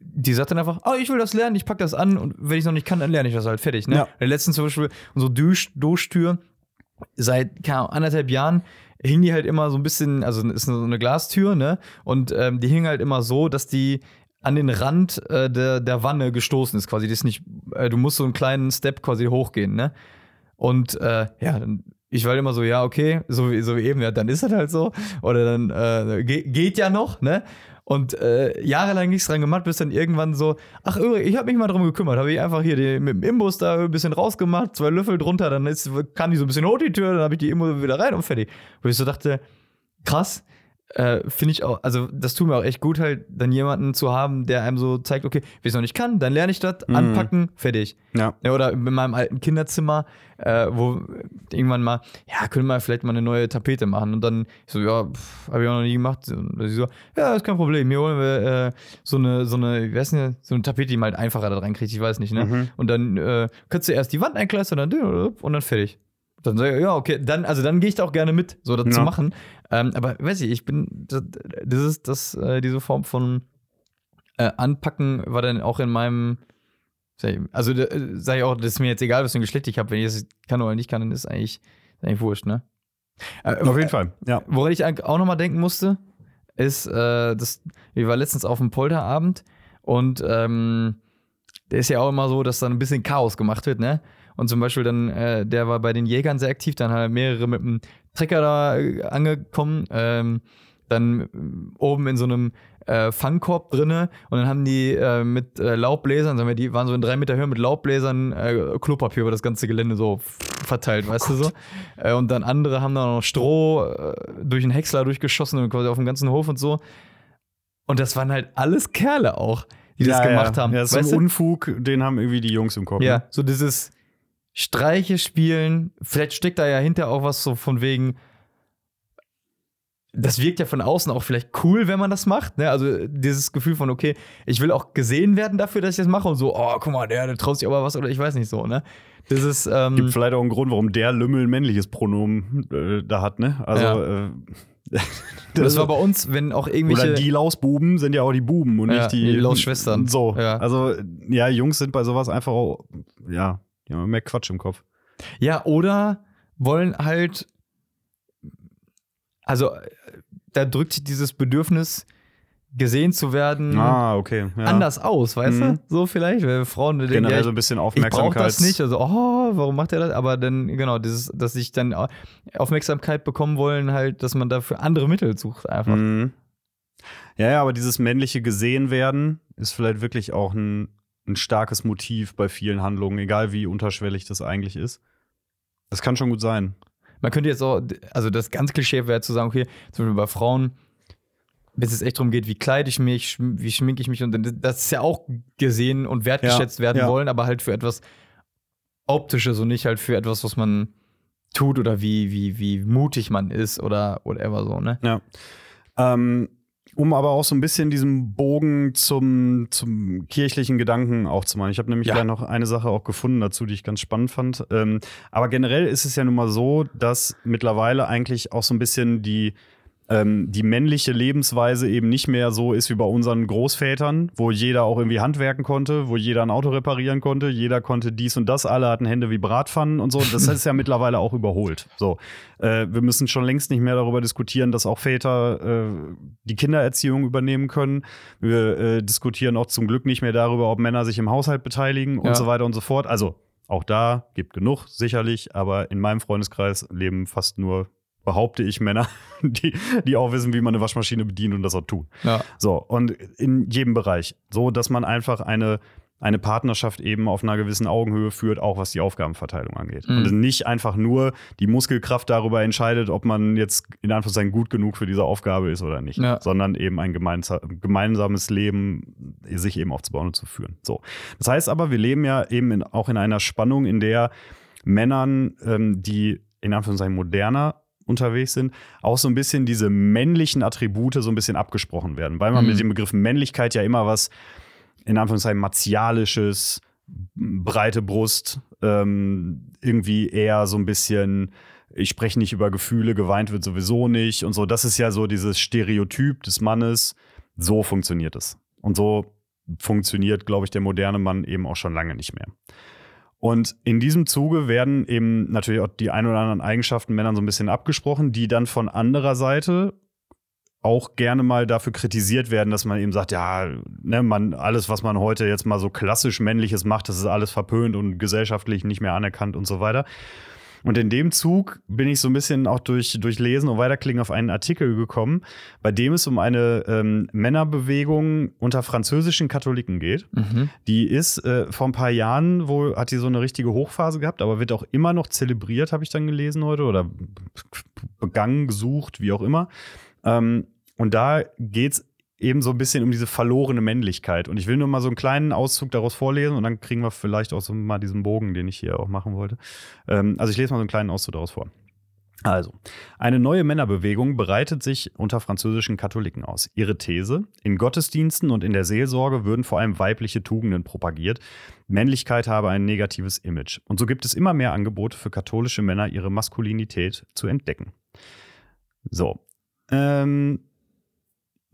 die sagt dann einfach, oh, ich will das lernen, ich pack das an und wenn ich es noch nicht kann, dann lerne ich das halt fertig. Ne? Ja. Der letzten zum Beispiel, unsere Dusch Duschtür, seit keine anderthalb Jahren hing die halt immer so ein bisschen, also ist so eine Glastür, ne? Und ähm, die hing halt immer so, dass die an den Rand äh, der, der Wanne gestoßen ist, quasi. Die ist nicht, äh, du musst so einen kleinen Step quasi hochgehen, ne? Und äh, ja, ich war immer so, ja, okay, so wie, so wie eben, ja, dann ist das halt so. Oder dann äh, ge geht ja noch, ne? Und äh, jahrelang nichts dran gemacht, bis dann irgendwann so, ach, ich habe mich mal drum gekümmert, habe ich einfach hier die, mit dem Imbus da ein bisschen rausgemacht, zwei Löffel drunter, dann ist, kam die so ein bisschen hoch die Tür, dann habe ich die Imbus wieder rein und fertig. Wo ich so dachte, krass, äh, finde ich auch, also das tut mir auch echt gut, halt dann jemanden zu haben, der einem so zeigt, okay, wenn ich es noch nicht kann, dann lerne ich das, Mhm. anpacken, fertig. Ja. Ja, oder in meinem alten Kinderzimmer, äh, wo irgendwann mal, ja, können wir vielleicht mal eine neue Tapete machen. Und dann so, ja, habe ich auch noch nie gemacht. Und sie so, ja, ist kein Problem. Hier holen wir äh, so eine, so eine, wie heißt denn, so eine Tapete, die man halt einfacher da reinkriegt, ich weiß nicht, ne? Mhm. Und dann äh, kannst du erst die Wand einkleistern, dann und dann fertig. Dann sage ich, ja, okay, dann, also dann gehe ich da auch gerne mit, so das Ja. zu machen. Ähm, aber weiß ich, ich bin, das, das ist das, äh, diese Form von äh, Anpacken war dann auch in meinem, also äh, sage ich auch, das ist mir jetzt egal, was für ein Geschlecht ich habe, wenn ich das kann oder nicht kann, dann ist eigentlich, ist eigentlich wurscht, ne? Äh, Auf jeden Fall. Ja. Woran ich auch nochmal denken musste, ist, äh, das, wir waren letztens auf dem Polterabend und ähm, der ist ja auch immer so, dass dann ein bisschen Chaos gemacht wird, ne? Und zum Beispiel dann, äh, der war bei den Jägern sehr aktiv, dann halt mehrere mit dem Trecker da äh, angekommen, ähm, dann äh, oben in so einem äh, Fangkorb drinne und dann haben die äh, mit äh, Laubbläsern, sagen wir, die waren so in drei Meter Höhe mit Laubbläsern äh, Klopapier über das ganze Gelände so verteilt, weißt du so. Äh, und dann andere haben da noch Stroh durch einen Häcksler durchgeschossen und quasi auf dem ganzen Hof und so. Und das waren halt alles Kerle auch, die das ja, gemacht ja. haben. Ja, das ist ein? Unfug, den haben irgendwie die Jungs im Kopf. Ja, ne? so dieses, Streiche spielen. Vielleicht steckt da ja hinter auch was so von wegen. Das wirkt ja von außen auch vielleicht cool, wenn man das macht. Ne? Also dieses Gefühl von, okay, ich will auch gesehen werden dafür, dass ich das mache und so, oh, guck mal, der, der traut sich aber was oder ich weiß nicht so, ne? Das ist. Ähm, Gibt vielleicht auch einen Grund, warum der Lümmel ein männliches Pronomen äh, da hat, ne? Also. Ja. Äh, das war bei uns, wenn auch irgendwelche. Oder die Lausbuben sind ja auch die Buben und Ja, nicht die, die Lausschwestern. So. Ja. Also, ja, Jungs sind bei sowas einfach auch, ja, die haben mehr Quatsch im Kopf. Ja, oder wollen halt, also äh, da drückt sich dieses Bedürfnis, gesehen zu werden, Ah, okay. Ja. anders aus, weißt Mhm. du? So vielleicht, weil Frauen denken, Generell ja, so ein bisschen ich brauche Aufmerksamkeit. das nicht, also, oh, warum macht er das? Aber dann, genau, dieses, dass sich dann au- Aufmerksamkeit bekommen wollen, halt, dass man dafür andere Mittel sucht, einfach. Mhm. Ja, ja, aber dieses männliche gesehen werden ist vielleicht wirklich auch ein, ein starkes Motiv bei vielen Handlungen, egal wie unterschwellig das eigentlich ist. Das kann schon gut sein. Man könnte jetzt auch, also das ganz Klischee wäre zu sagen, okay, zum Beispiel bei Frauen, wenn es echt darum geht, wie kleide ich mich, wie schminke ich mich und das ist ja auch gesehen und wertgeschätzt werden ja. wollen, aber halt für etwas Optisches und nicht halt für etwas, was man tut oder wie, wie, wie mutig man ist oder whatever so, ne? Ja. Ähm, um aber auch so ein bisschen diesen Bogen zum, zum kirchlichen Gedanken auch zu machen. Ich habe nämlich Ja. noch eine Sache auch gefunden dazu, die ich ganz spannend fand. Ähm, aber generell ist es ja nun mal so, dass mittlerweile eigentlich auch so ein bisschen die, ähm, die männliche Lebensweise eben nicht mehr so ist wie bei unseren Großvätern, wo jeder auch irgendwie handwerken konnte, wo jeder ein Auto reparieren konnte, jeder konnte dies und das, alle hatten Hände wie Bratpfannen und so. Das ist ja mittlerweile auch überholt. So, äh, wir müssen schon längst nicht mehr darüber diskutieren, dass auch Väter äh, die Kindererziehung übernehmen können. Wir äh, diskutieren auch zum Glück nicht mehr darüber, ob Männer sich im Haushalt beteiligen Ja. und so weiter und so fort. Also auch da gibt genug, sicherlich, aber in meinem Freundeskreis leben fast nur, behaupte ich, Männer, die, die auch wissen, wie man eine Waschmaschine bedient und das auch tun. Ja. So, und in jedem Bereich. So, dass man einfach eine, eine Partnerschaft eben auf einer gewissen Augenhöhe führt, auch was die Aufgabenverteilung angeht. Mhm. Und nicht einfach nur die Muskelkraft darüber entscheidet, ob man jetzt in Anführungszeichen gut genug für diese Aufgabe ist oder nicht, Ja. sondern eben ein gemeinsa gemeinsames Leben sich eben aufzubauen und zu führen. So. Das heißt aber, wir leben ja eben in, auch in einer Spannung, in der Männern, ähm, die in Anführungszeichen moderner unterwegs sind, auch so ein bisschen diese männlichen Attribute so ein bisschen abgesprochen werden, weil man Mhm. mit dem Begriff Männlichkeit ja immer was in Anführungszeichen martialisches, breite Brust, ähm, irgendwie eher so ein bisschen, ich spreche nicht über Gefühle, geweint wird sowieso nicht und so. Das ist ja so dieses Stereotyp des Mannes. So funktioniert es. Und so funktioniert, glaube ich, der moderne Mann eben auch schon lange nicht mehr. Und in diesem Zuge werden eben natürlich auch die ein oder anderen Eigenschaften Männern so ein bisschen abgesprochen, die dann von anderer Seite auch gerne mal dafür kritisiert werden, dass man eben sagt, ja, ne, man, alles, was man heute jetzt mal so klassisch männliches macht, das ist alles verpönt und gesellschaftlich nicht mehr anerkannt und so weiter. Und in dem Zug bin ich so ein bisschen auch durch, durch Lesen und Weiterklingen auf einen Artikel gekommen, bei dem es um eine ähm, Männerbewegung unter französischen Katholiken geht. Mhm. Die ist äh, vor ein paar Jahren, wo hat die so eine richtige Hochphase gehabt, aber wird auch immer noch zelebriert, habe ich dann gelesen heute, oder begangen, gesucht, wie auch immer. Ähm, und da geht es eben so ein bisschen um diese verlorene Männlichkeit. Und ich will nur mal so einen kleinen Auszug daraus vorlesen und dann kriegen wir vielleicht auch so mal diesen Bogen, den ich hier auch machen wollte. Ähm, also ich lese mal so einen kleinen Auszug daraus vor. Also, eine neue Männerbewegung bereitet sich unter französischen Katholiken aus. Ihre These, in Gottesdiensten und in der Seelsorge würden vor allem weibliche Tugenden propagiert. Männlichkeit habe ein negatives Image. Und so gibt es immer mehr Angebote für katholische Männer, ihre Maskulinität zu entdecken. So. Ähm,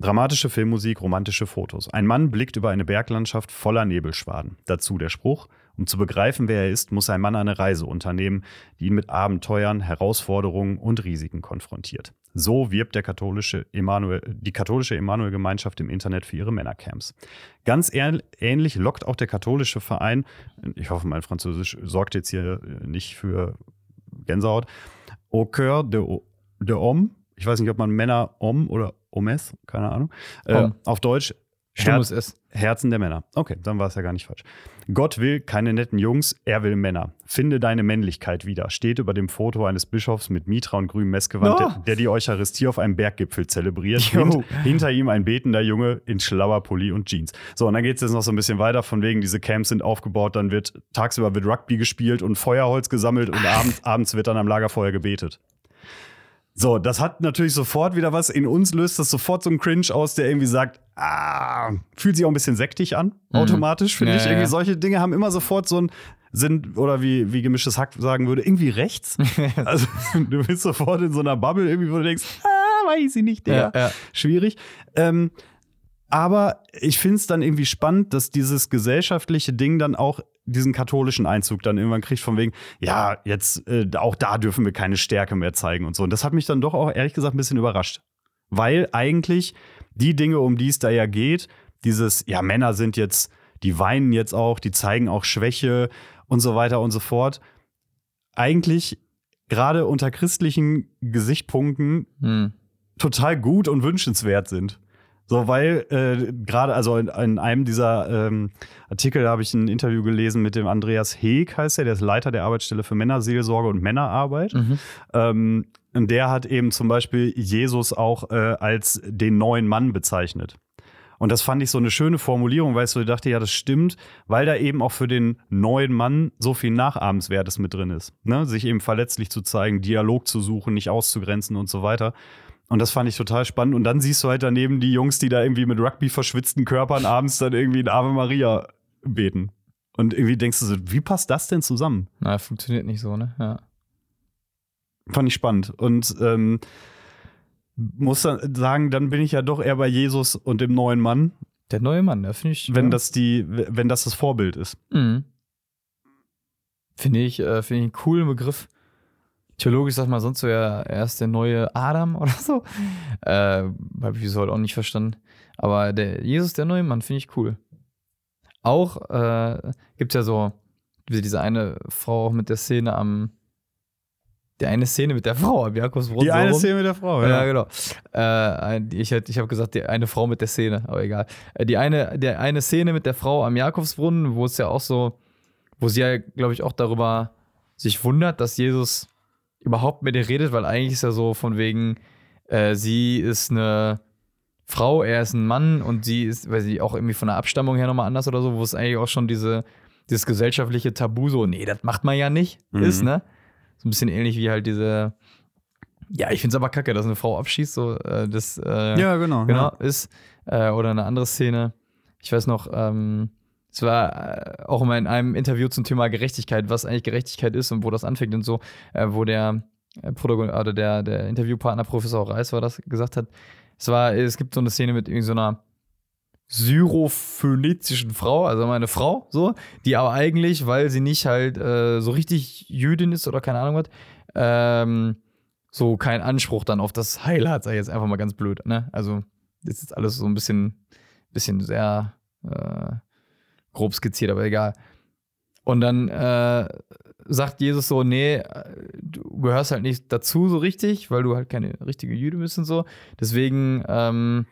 Dramatische Filmmusik, romantische Fotos. Ein Mann blickt über eine Berglandschaft voller Nebelschwaden. Dazu der Spruch: Um zu begreifen, wer er ist, muss ein Mann eine Reise unternehmen, die ihn mit Abenteuern, Herausforderungen und Risiken konfrontiert. So wirbt der katholische Emanuel, die katholische Emanuel-Gemeinschaft im Internet für ihre Männercamps. Ganz ähn- ähnlich lockt auch der katholische Verein, ich hoffe, mein Französisch sorgt jetzt hier nicht für Gänsehaut, Au cœur de, de homme. Ich weiß nicht, ob man Männer homme oder Omes, keine Ahnung. Äh, auf Deutsch Stummes S. Herzen der Männer. Okay, dann war es ja gar nicht falsch. Gott will keine netten Jungs, er will Männer. Finde deine Männlichkeit wieder. Steht über dem Foto eines Bischofs mit Mitra und grünem Messgewand, Oh. der, der die Eucharistie auf einem Berggipfel zelebriert. Hint, hinter ihm ein betender Junge in schlauer Pulli und Jeans. So, und dann geht es jetzt noch so ein bisschen weiter, von wegen, diese Camps sind aufgebaut, dann wird tagsüber wird Rugby gespielt und Feuerholz gesammelt und abends, abends wird dann am Lagerfeuer gebetet. So, das hat natürlich sofort wieder was. In uns löst das sofort so ein Cringe aus, der irgendwie sagt, ah, fühlt sich auch ein bisschen sektig an, automatisch, finde Ja, ich. Irgendwie ja. solche Dinge haben immer sofort so ein, sind, oder wie, wie gemischtes Hack sagen würde, irgendwie rechts. also, du bist sofort in so einer Bubble irgendwie, wo du denkst, ah, weiß ich nicht. Ja, ja. Schwierig. Ähm, aber ich finde es dann irgendwie spannend, dass dieses gesellschaftliche Ding dann auch diesen katholischen Einzug dann irgendwann kriegt, von wegen, ja, jetzt äh, auch da dürfen wir keine Stärke mehr zeigen und so. Und das hat mich dann doch auch ehrlich gesagt ein bisschen überrascht. Weil eigentlich die Dinge, um die es da ja geht, dieses, ja, Männer sind jetzt, die weinen jetzt auch, die zeigen auch Schwäche und so weiter und so fort, eigentlich gerade unter christlichen Gesichtspunkten Hm. total gut und wünschenswert sind. So, weil äh, gerade, also in, in einem dieser ähm, Artikel habe ich ein Interview gelesen mit dem Andreas Heeg, heißt er, der ist Leiter der Arbeitsstelle für Männerseelsorge und Männerarbeit. Mhm. Ähm, und der hat eben zum Beispiel Jesus auch äh, als den neuen Mann bezeichnet. Und das fand ich so eine schöne Formulierung, weil ich so dachte, ja, das stimmt, weil da eben auch für den neuen Mann so viel Nachahmenswertes mit drin ist. Ne? Sich eben verletzlich zu zeigen, Dialog zu suchen, nicht auszugrenzen und so weiter. Und das fand ich total spannend. Und dann siehst du halt daneben die Jungs, die da irgendwie mit Rugby verschwitzten Körpern abends dann irgendwie in Ave Maria beten. Und irgendwie denkst du so, wie passt das denn zusammen? Na, funktioniert nicht so, ne? Ja. Fand ich spannend. Und ähm, muss dann sagen, dann bin ich ja doch eher bei Jesus und dem neuen Mann, Der neue Mann, da finde ich. wenn ja. das die, wenn das das Vorbild ist. Mhm. Finde ich, äh, finde ich einen coolen Begriff. Theologisch sagt man sonst so ja, er ist der neue Adam oder so. Äh, Habe ich so halt auch nicht verstanden. Aber der Jesus, der neue Mann, finde ich cool. Auch äh, gibt es ja so wie diese eine Frau auch mit der Szene am. Der eine Szene mit der Frau am Jakobsbrunnen. so rum. mit der Frau, Ja, genau. Äh, ich ich habe gesagt, die eine Frau mit der Szene, aber egal. Äh, die eine, der eine Szene mit der Frau am Jakobsbrunnen, wo es ja auch so, wo sie ja, glaube ich, auch darüber sich wundert, dass Jesus überhaupt mit ihr redet, weil eigentlich ist ja so von wegen, äh, sie ist eine Frau, er ist ein Mann und sie ist, weil sie auch irgendwie von der Abstammung her nochmal anders oder so, wo es eigentlich auch schon diese, dieses gesellschaftliche Tabu so, nee, das macht man ja nicht, Mhm. ist, ne? So ein bisschen ähnlich wie halt diese, ja, ich finde es aber kacke, dass eine Frau abschießt, so, äh, das, äh, Ja, genau. genau, ist. Äh, oder eine andere Szene. Ich weiß noch, ähm, es war äh, auch mal in einem Interview zum Thema Gerechtigkeit, was eigentlich Gerechtigkeit ist und wo das anfängt und so, äh, wo der äh, Protagon oder der, der Interviewpartner Professor Reis war das gesagt hat. Es war, es gibt so eine Szene mit irgendwie so syrophönizischen Frau, also meine Frau, so, die aber eigentlich, weil sie nicht halt äh, so richtig Jüdin ist oder keine Ahnung was, ähm, so keinen Anspruch dann auf das Heil hat, sag ich jetzt einfach mal ganz blöd, ne? Also, das ist alles so ein bisschen, bisschen sehr äh, grob skizziert, aber egal. Und dann äh, sagt Jesus so, nee, äh, du gehörst halt nicht dazu so richtig, weil du halt keine richtige Jüde bist und so. Deswegen ähm,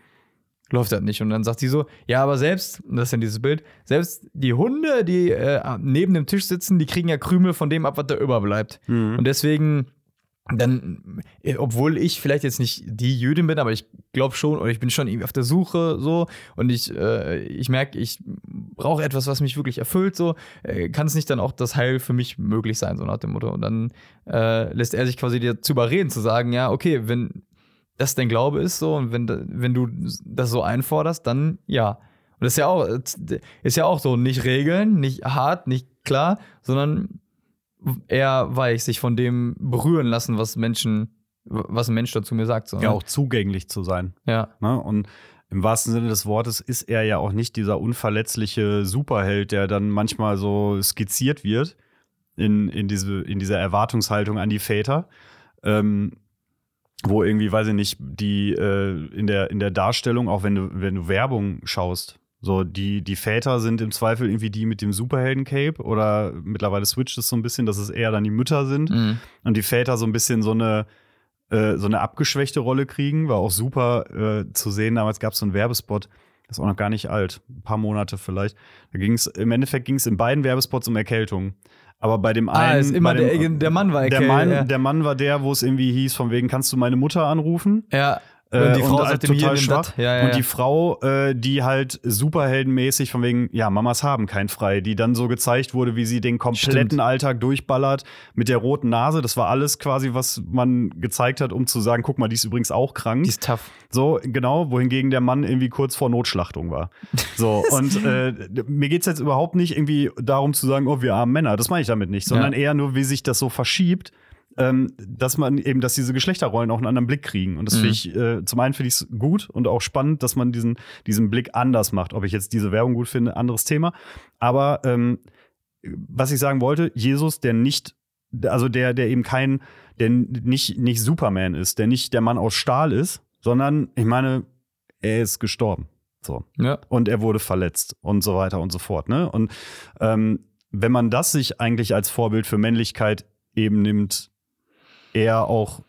läuft das nicht. Und dann sagt sie so, ja, aber selbst, das ist dann dieses Bild, selbst die Hunde, die äh, neben dem Tisch sitzen, die kriegen ja Krümel von dem ab, was da überbleibt. Mhm. Und deswegen, dann, äh, obwohl ich vielleicht jetzt nicht die Jüdin bin, aber ich glaube schon, oder ich bin schon auf der Suche so und ich, äh, ich merke, ich brauche etwas, was mich wirklich erfüllt, so, äh, kann es nicht dann auch das Heil für mich möglich sein, so nach dem Motto. Und dann äh, lässt er sich quasi dazu überreden, zu sagen, ja, okay, wenn das dein Glaube ist, so, und wenn, wenn du das so einforderst, dann ja. Und das ist ja auch, ist ja auch so, nicht regeln, nicht hart, nicht klar, sondern eher weich, sich von dem berühren lassen, was Menschen, was ein Mensch dazu mir sagt. So, Ja, ne? auch zugänglich zu sein. Ja. Ne? Und im wahrsten Sinne des Wortes ist er ja auch nicht dieser unverletzliche Superheld, der dann manchmal so skizziert wird in, in, diese, in dieser Erwartungshaltung an die Väter. Ähm, wo irgendwie, weiß ich nicht, die äh, in, der, in der Darstellung, auch wenn du, wenn du Werbung schaust, so die, die Väter sind im Zweifel irgendwie die mit dem Superhelden-Cape oder mittlerweile switcht es so ein bisschen, dass es eher dann die Mütter sind Mhm. und die Väter so ein bisschen so eine, äh, so eine abgeschwächte Rolle kriegen. War auch super äh, zu sehen. Damals gab es so einen Werbespot, Das ist auch noch gar nicht alt, ein paar Monate vielleicht. Da ging es, im Endeffekt ging es in beiden Werbespots um Erkältung. Aber bei dem einen. Ah, ist immer dem, der, der Mann war der erkältet, Mann, ja. der Mann war der, wo es irgendwie hieß, von wegen, kannst du meine Mutter anrufen? ja. Äh, Und die Frau halt ihm hier, total schwach. Ja, ja, und die. Frau, äh, die halt superheldenmäßig von wegen, ja, Mamas haben kein Frei, die dann so gezeigt wurde, wie sie den kompletten Stimmt. Alltag durchballert mit der roten Nase. Das war alles quasi, was man gezeigt hat, um zu sagen, guck mal, die ist übrigens auch krank. Die ist tough. So, genau, wohhingegen der Mann irgendwie kurz vor Notschlachtung war. So, und äh, mir geht's jetzt überhaupt nicht irgendwie darum zu sagen, oh, wir armen Männer. Das meine ich damit nicht, sondern Ja. eher nur, wie sich das so verschiebt, ähm, dass man eben, dass diese Geschlechterrollen auch einen anderen Blick kriegen. Und das Mhm. finde ich, äh, zum einen finde ich es gut und auch spannend, dass man diesen, diesen Blick anders macht. Ob ich jetzt diese Werbung gut finde, anderes Thema. Aber ähm, was ich sagen wollte, Jesus, der nicht, also der, der eben kein, der nicht, nicht Superman ist, der nicht der Mann aus Stahl ist, sondern, ich meine, er ist gestorben. So. Ja. Und er wurde verletzt und so weiter und so fort. Ne? Und ähm, wenn man das sich eigentlich als Vorbild für Männlichkeit eben nimmt, eher auch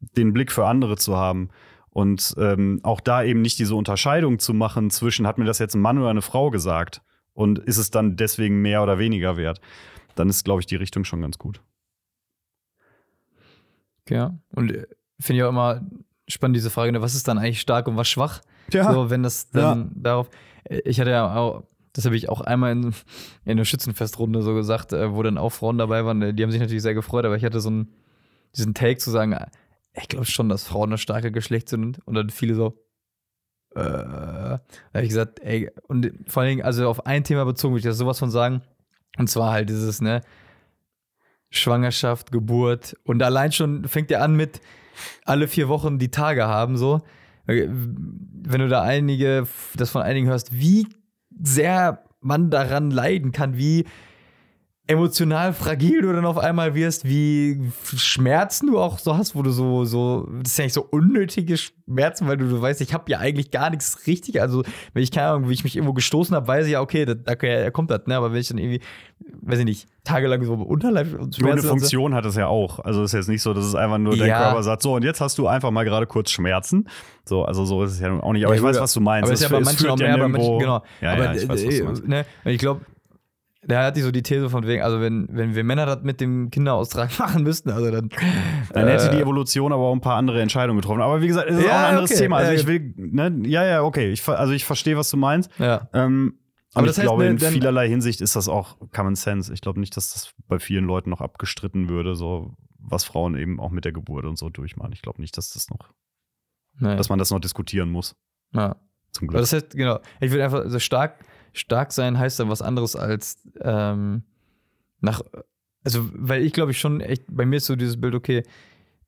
den Blick für andere zu haben und ähm, auch da eben nicht diese Unterscheidung zu machen zwischen, hat mir das jetzt ein Mann oder eine Frau gesagt und ist es dann deswegen mehr oder weniger wert, dann ist, glaube ich, die Richtung schon ganz gut. Ja. Und äh, finde ich auch immer spannend, diese Frage, ne, was ist dann eigentlich stark und was schwach? Ja. So, wenn das dann darauf. äh, Ich hatte ja auch, das habe ich auch einmal in, in der Schützenfestrunde so gesagt, äh, wo dann auch Frauen dabei waren, die haben sich natürlich sehr gefreut, aber ich hatte so einen, diesen Take zu sagen, äh, ich glaube schon, dass Frauen das starke Geschlecht sind. Und dann viele so, äh, da habe ich gesagt, ey, und vor allen Dingen, also auf ein Thema bezogen, würde ich das sowas von sagen. Und zwar halt dieses, ne, Schwangerschaft, Geburt. Und allein schon fängt er an mit alle vier Wochen die Tage haben, so. Wenn du da einige, das von einigen hörst, wie sehr man daran leiden kann, wie emotional fragil du dann auf einmal wirst, wie Schmerzen du auch so hast, wo du so, so, das ist ja nicht so unnötige Schmerzen, weil du, du weißt, ich habe ja eigentlich gar nichts richtig. Also, wenn ich keine Ahnung, wie ich mich irgendwo gestoßen habe, weiß ich ja, okay, da, da kommt das, ne? Aber wenn ich dann irgendwie, weiß ich nicht, tagelang so Unterleib und Nur eine so, Funktion hat es ja auch. Also es ist jetzt nicht so, dass es einfach nur dein Ja. Körper sagt, so und jetzt hast du einfach mal gerade kurz Schmerzen. So, also so ist es ja auch nicht. Aber Ja, ich weiß, was du meinst. Aber Es ist ja bei manchen auch ja mehr, bei manchen, genau. Ja, aber ja, ich weiß, was äh, du meinst. ne, ich glaube, da hatte ich so die These von wegen, also wenn, wenn wir Männer das mit dem Kinderaustrag machen müssten, also dann. Dann hätte die äh, Evolution aber auch ein paar andere Entscheidungen getroffen. Aber wie gesagt, es ist Ja, auch ein anderes okay. Thema. Also Ja, ich will, ne, ja, ja, okay. Ich, also ich verstehe, was du meinst. Ja. Ähm, Aber das ich heißt, glaube, in dann- vielerlei Hinsicht ist das auch Common Sense. Ich glaube nicht, dass das bei vielen Leuten noch abgestritten würde, so was Frauen eben auch mit der Geburt und so durchmachen. Ich glaube nicht, dass das noch, Naja. dass man das noch diskutieren muss. ja. Zum Aber Glück. das heißt, genau, ich will einfach, also stark, stark sein heißt dann was anderes als ähm, nach, also, weil ich glaube ich schon echt, bei mir ist so dieses Bild, okay,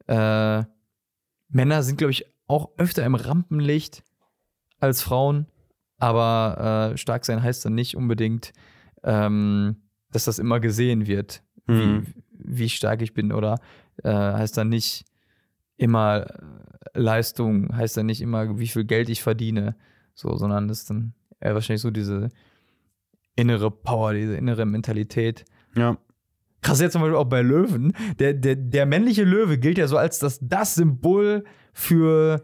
äh, Männer sind, glaube ich, auch öfter im Rampenlicht als Frauen, aber äh, stark sein heißt dann nicht unbedingt, ähm, dass das immer gesehen wird, Mhm. wie, wie stark ich bin, oder äh, heißt dann nicht immer Leistung, heißt dann nicht immer, wie viel Geld ich verdiene, so, sondern das ist dann eher wahrscheinlich so diese innere Power, diese innere Mentalität. ja. Krass, jetzt zum Beispiel auch bei Löwen. Der, der, der männliche Löwe gilt ja so als das, das Symbol für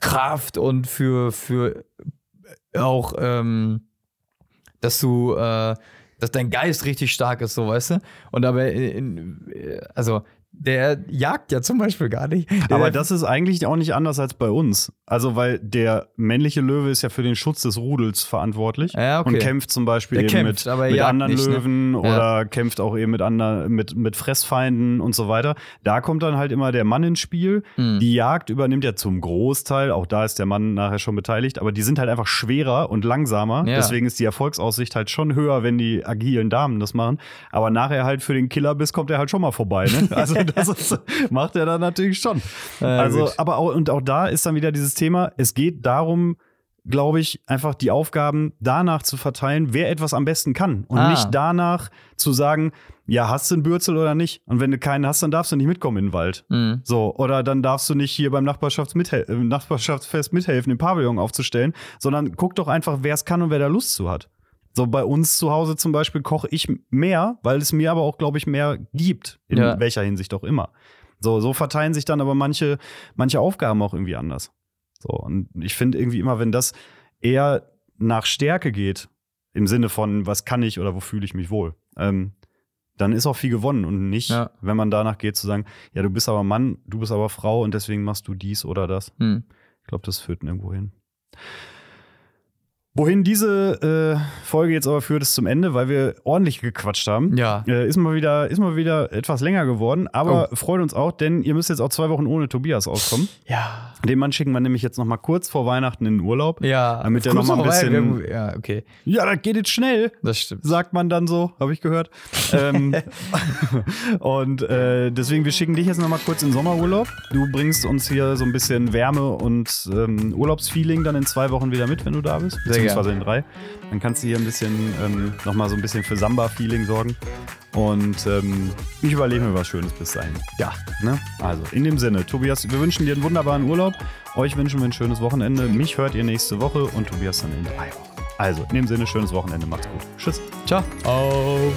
Kraft und für, für auch, ähm, dass du, äh, dass dein Geist richtig stark ist, so weißt du. Und dabei, in, in, also der jagt ja zum Beispiel gar nicht. Der, Aber das ist eigentlich auch nicht anders als bei uns. Also, weil der männliche Löwe ist ja für den Schutz des Rudels verantwortlich Ja, okay. und kämpft zum Beispiel Der eben kämpft, mit, mit anderen nicht, ne? Löwen Ja. oder kämpft auch eben mit, anderen, mit, mit Fressfeinden und so weiter. Da kommt dann halt immer der Mann ins Spiel. Mhm. Die Jagd übernimmt ja zum Großteil, auch da ist der Mann nachher schon beteiligt, aber die sind halt einfach schwerer und langsamer. Ja. Deswegen ist die Erfolgsaussicht halt schon höher, wenn die agilen Damen das machen. Aber nachher halt für den Killerbiss kommt er halt schon mal vorbei. Ne? Also das ist, macht er dann natürlich schon. Also, aber auch, und auch da ist dann wieder dieses Thema, es geht darum, glaube ich, einfach die Aufgaben danach zu verteilen, wer etwas am besten kann. Und Ah. nicht danach zu sagen, ja, hast du einen Bürzel oder nicht? Und wenn du keinen hast, dann darfst du nicht mitkommen in den Wald. Mhm. So, oder dann darfst du nicht hier beim Nachbarschaftsmithel äh, Nachbarschaftsfest mithelfen, den Pavillon aufzustellen, sondern guck doch einfach, wer es kann und wer da Lust zu hat. So, bei uns zu Hause zum Beispiel koche ich mehr, weil es mir aber auch, glaube ich, mehr gibt, in Ja. welcher Hinsicht auch immer. So, so verteilen sich dann aber manche, manche Aufgaben auch irgendwie anders. So, und ich finde irgendwie immer, wenn das, eher nach Stärke geht, im Sinne von, was kann ich oder wo fühle ich mich wohl, ähm, dann ist auch viel gewonnen und nicht, Ja. wenn man danach geht zu sagen, ja, du bist aber Mann, du bist aber Frau und deswegen machst du dies oder das. Hm. Ich glaube, das führt nirgendwo hin. Wohin diese äh, Folge jetzt aber führt, ist zum Ende, weil wir ordentlich gequatscht haben. Ja. Äh, ist, mal wieder, ist mal wieder etwas länger geworden, aber freut uns auch, denn ihr müsst jetzt auch zwei Wochen ohne Tobias auskommen. Ja. Den Mann schicken wir nämlich jetzt noch mal kurz vor Weihnachten in den Urlaub. Ja. Damit der Kurz noch mal ein bisschen- Ja, okay. Ja, das geht jetzt schnell, Das stimmt. sagt man dann so, habe ich gehört. ähm, und äh, deswegen, wir schicken dich jetzt noch mal kurz in Sommerurlaub. Du bringst uns hier so ein bisschen Wärme und ähm, Urlaubsfeeling dann in zwei Wochen wieder mit, wenn du da bist. Sehr Beziehungsweise in drei. Dann kannst du hier ein bisschen ähm, noch mal so ein bisschen für Samba-Feeling sorgen. Und ähm, ich überlege mir was Schönes bis dahin. Ja, ne? Also, in dem Sinne, Tobias, wir wünschen dir einen wunderbaren Urlaub. Euch wünschen wir ein schönes Wochenende. Mich hört ihr nächste Woche und Tobias dann in drei Wochen. Also, in dem Sinne, schönes Wochenende. Macht's gut. Tschüss. Ciao. Oh.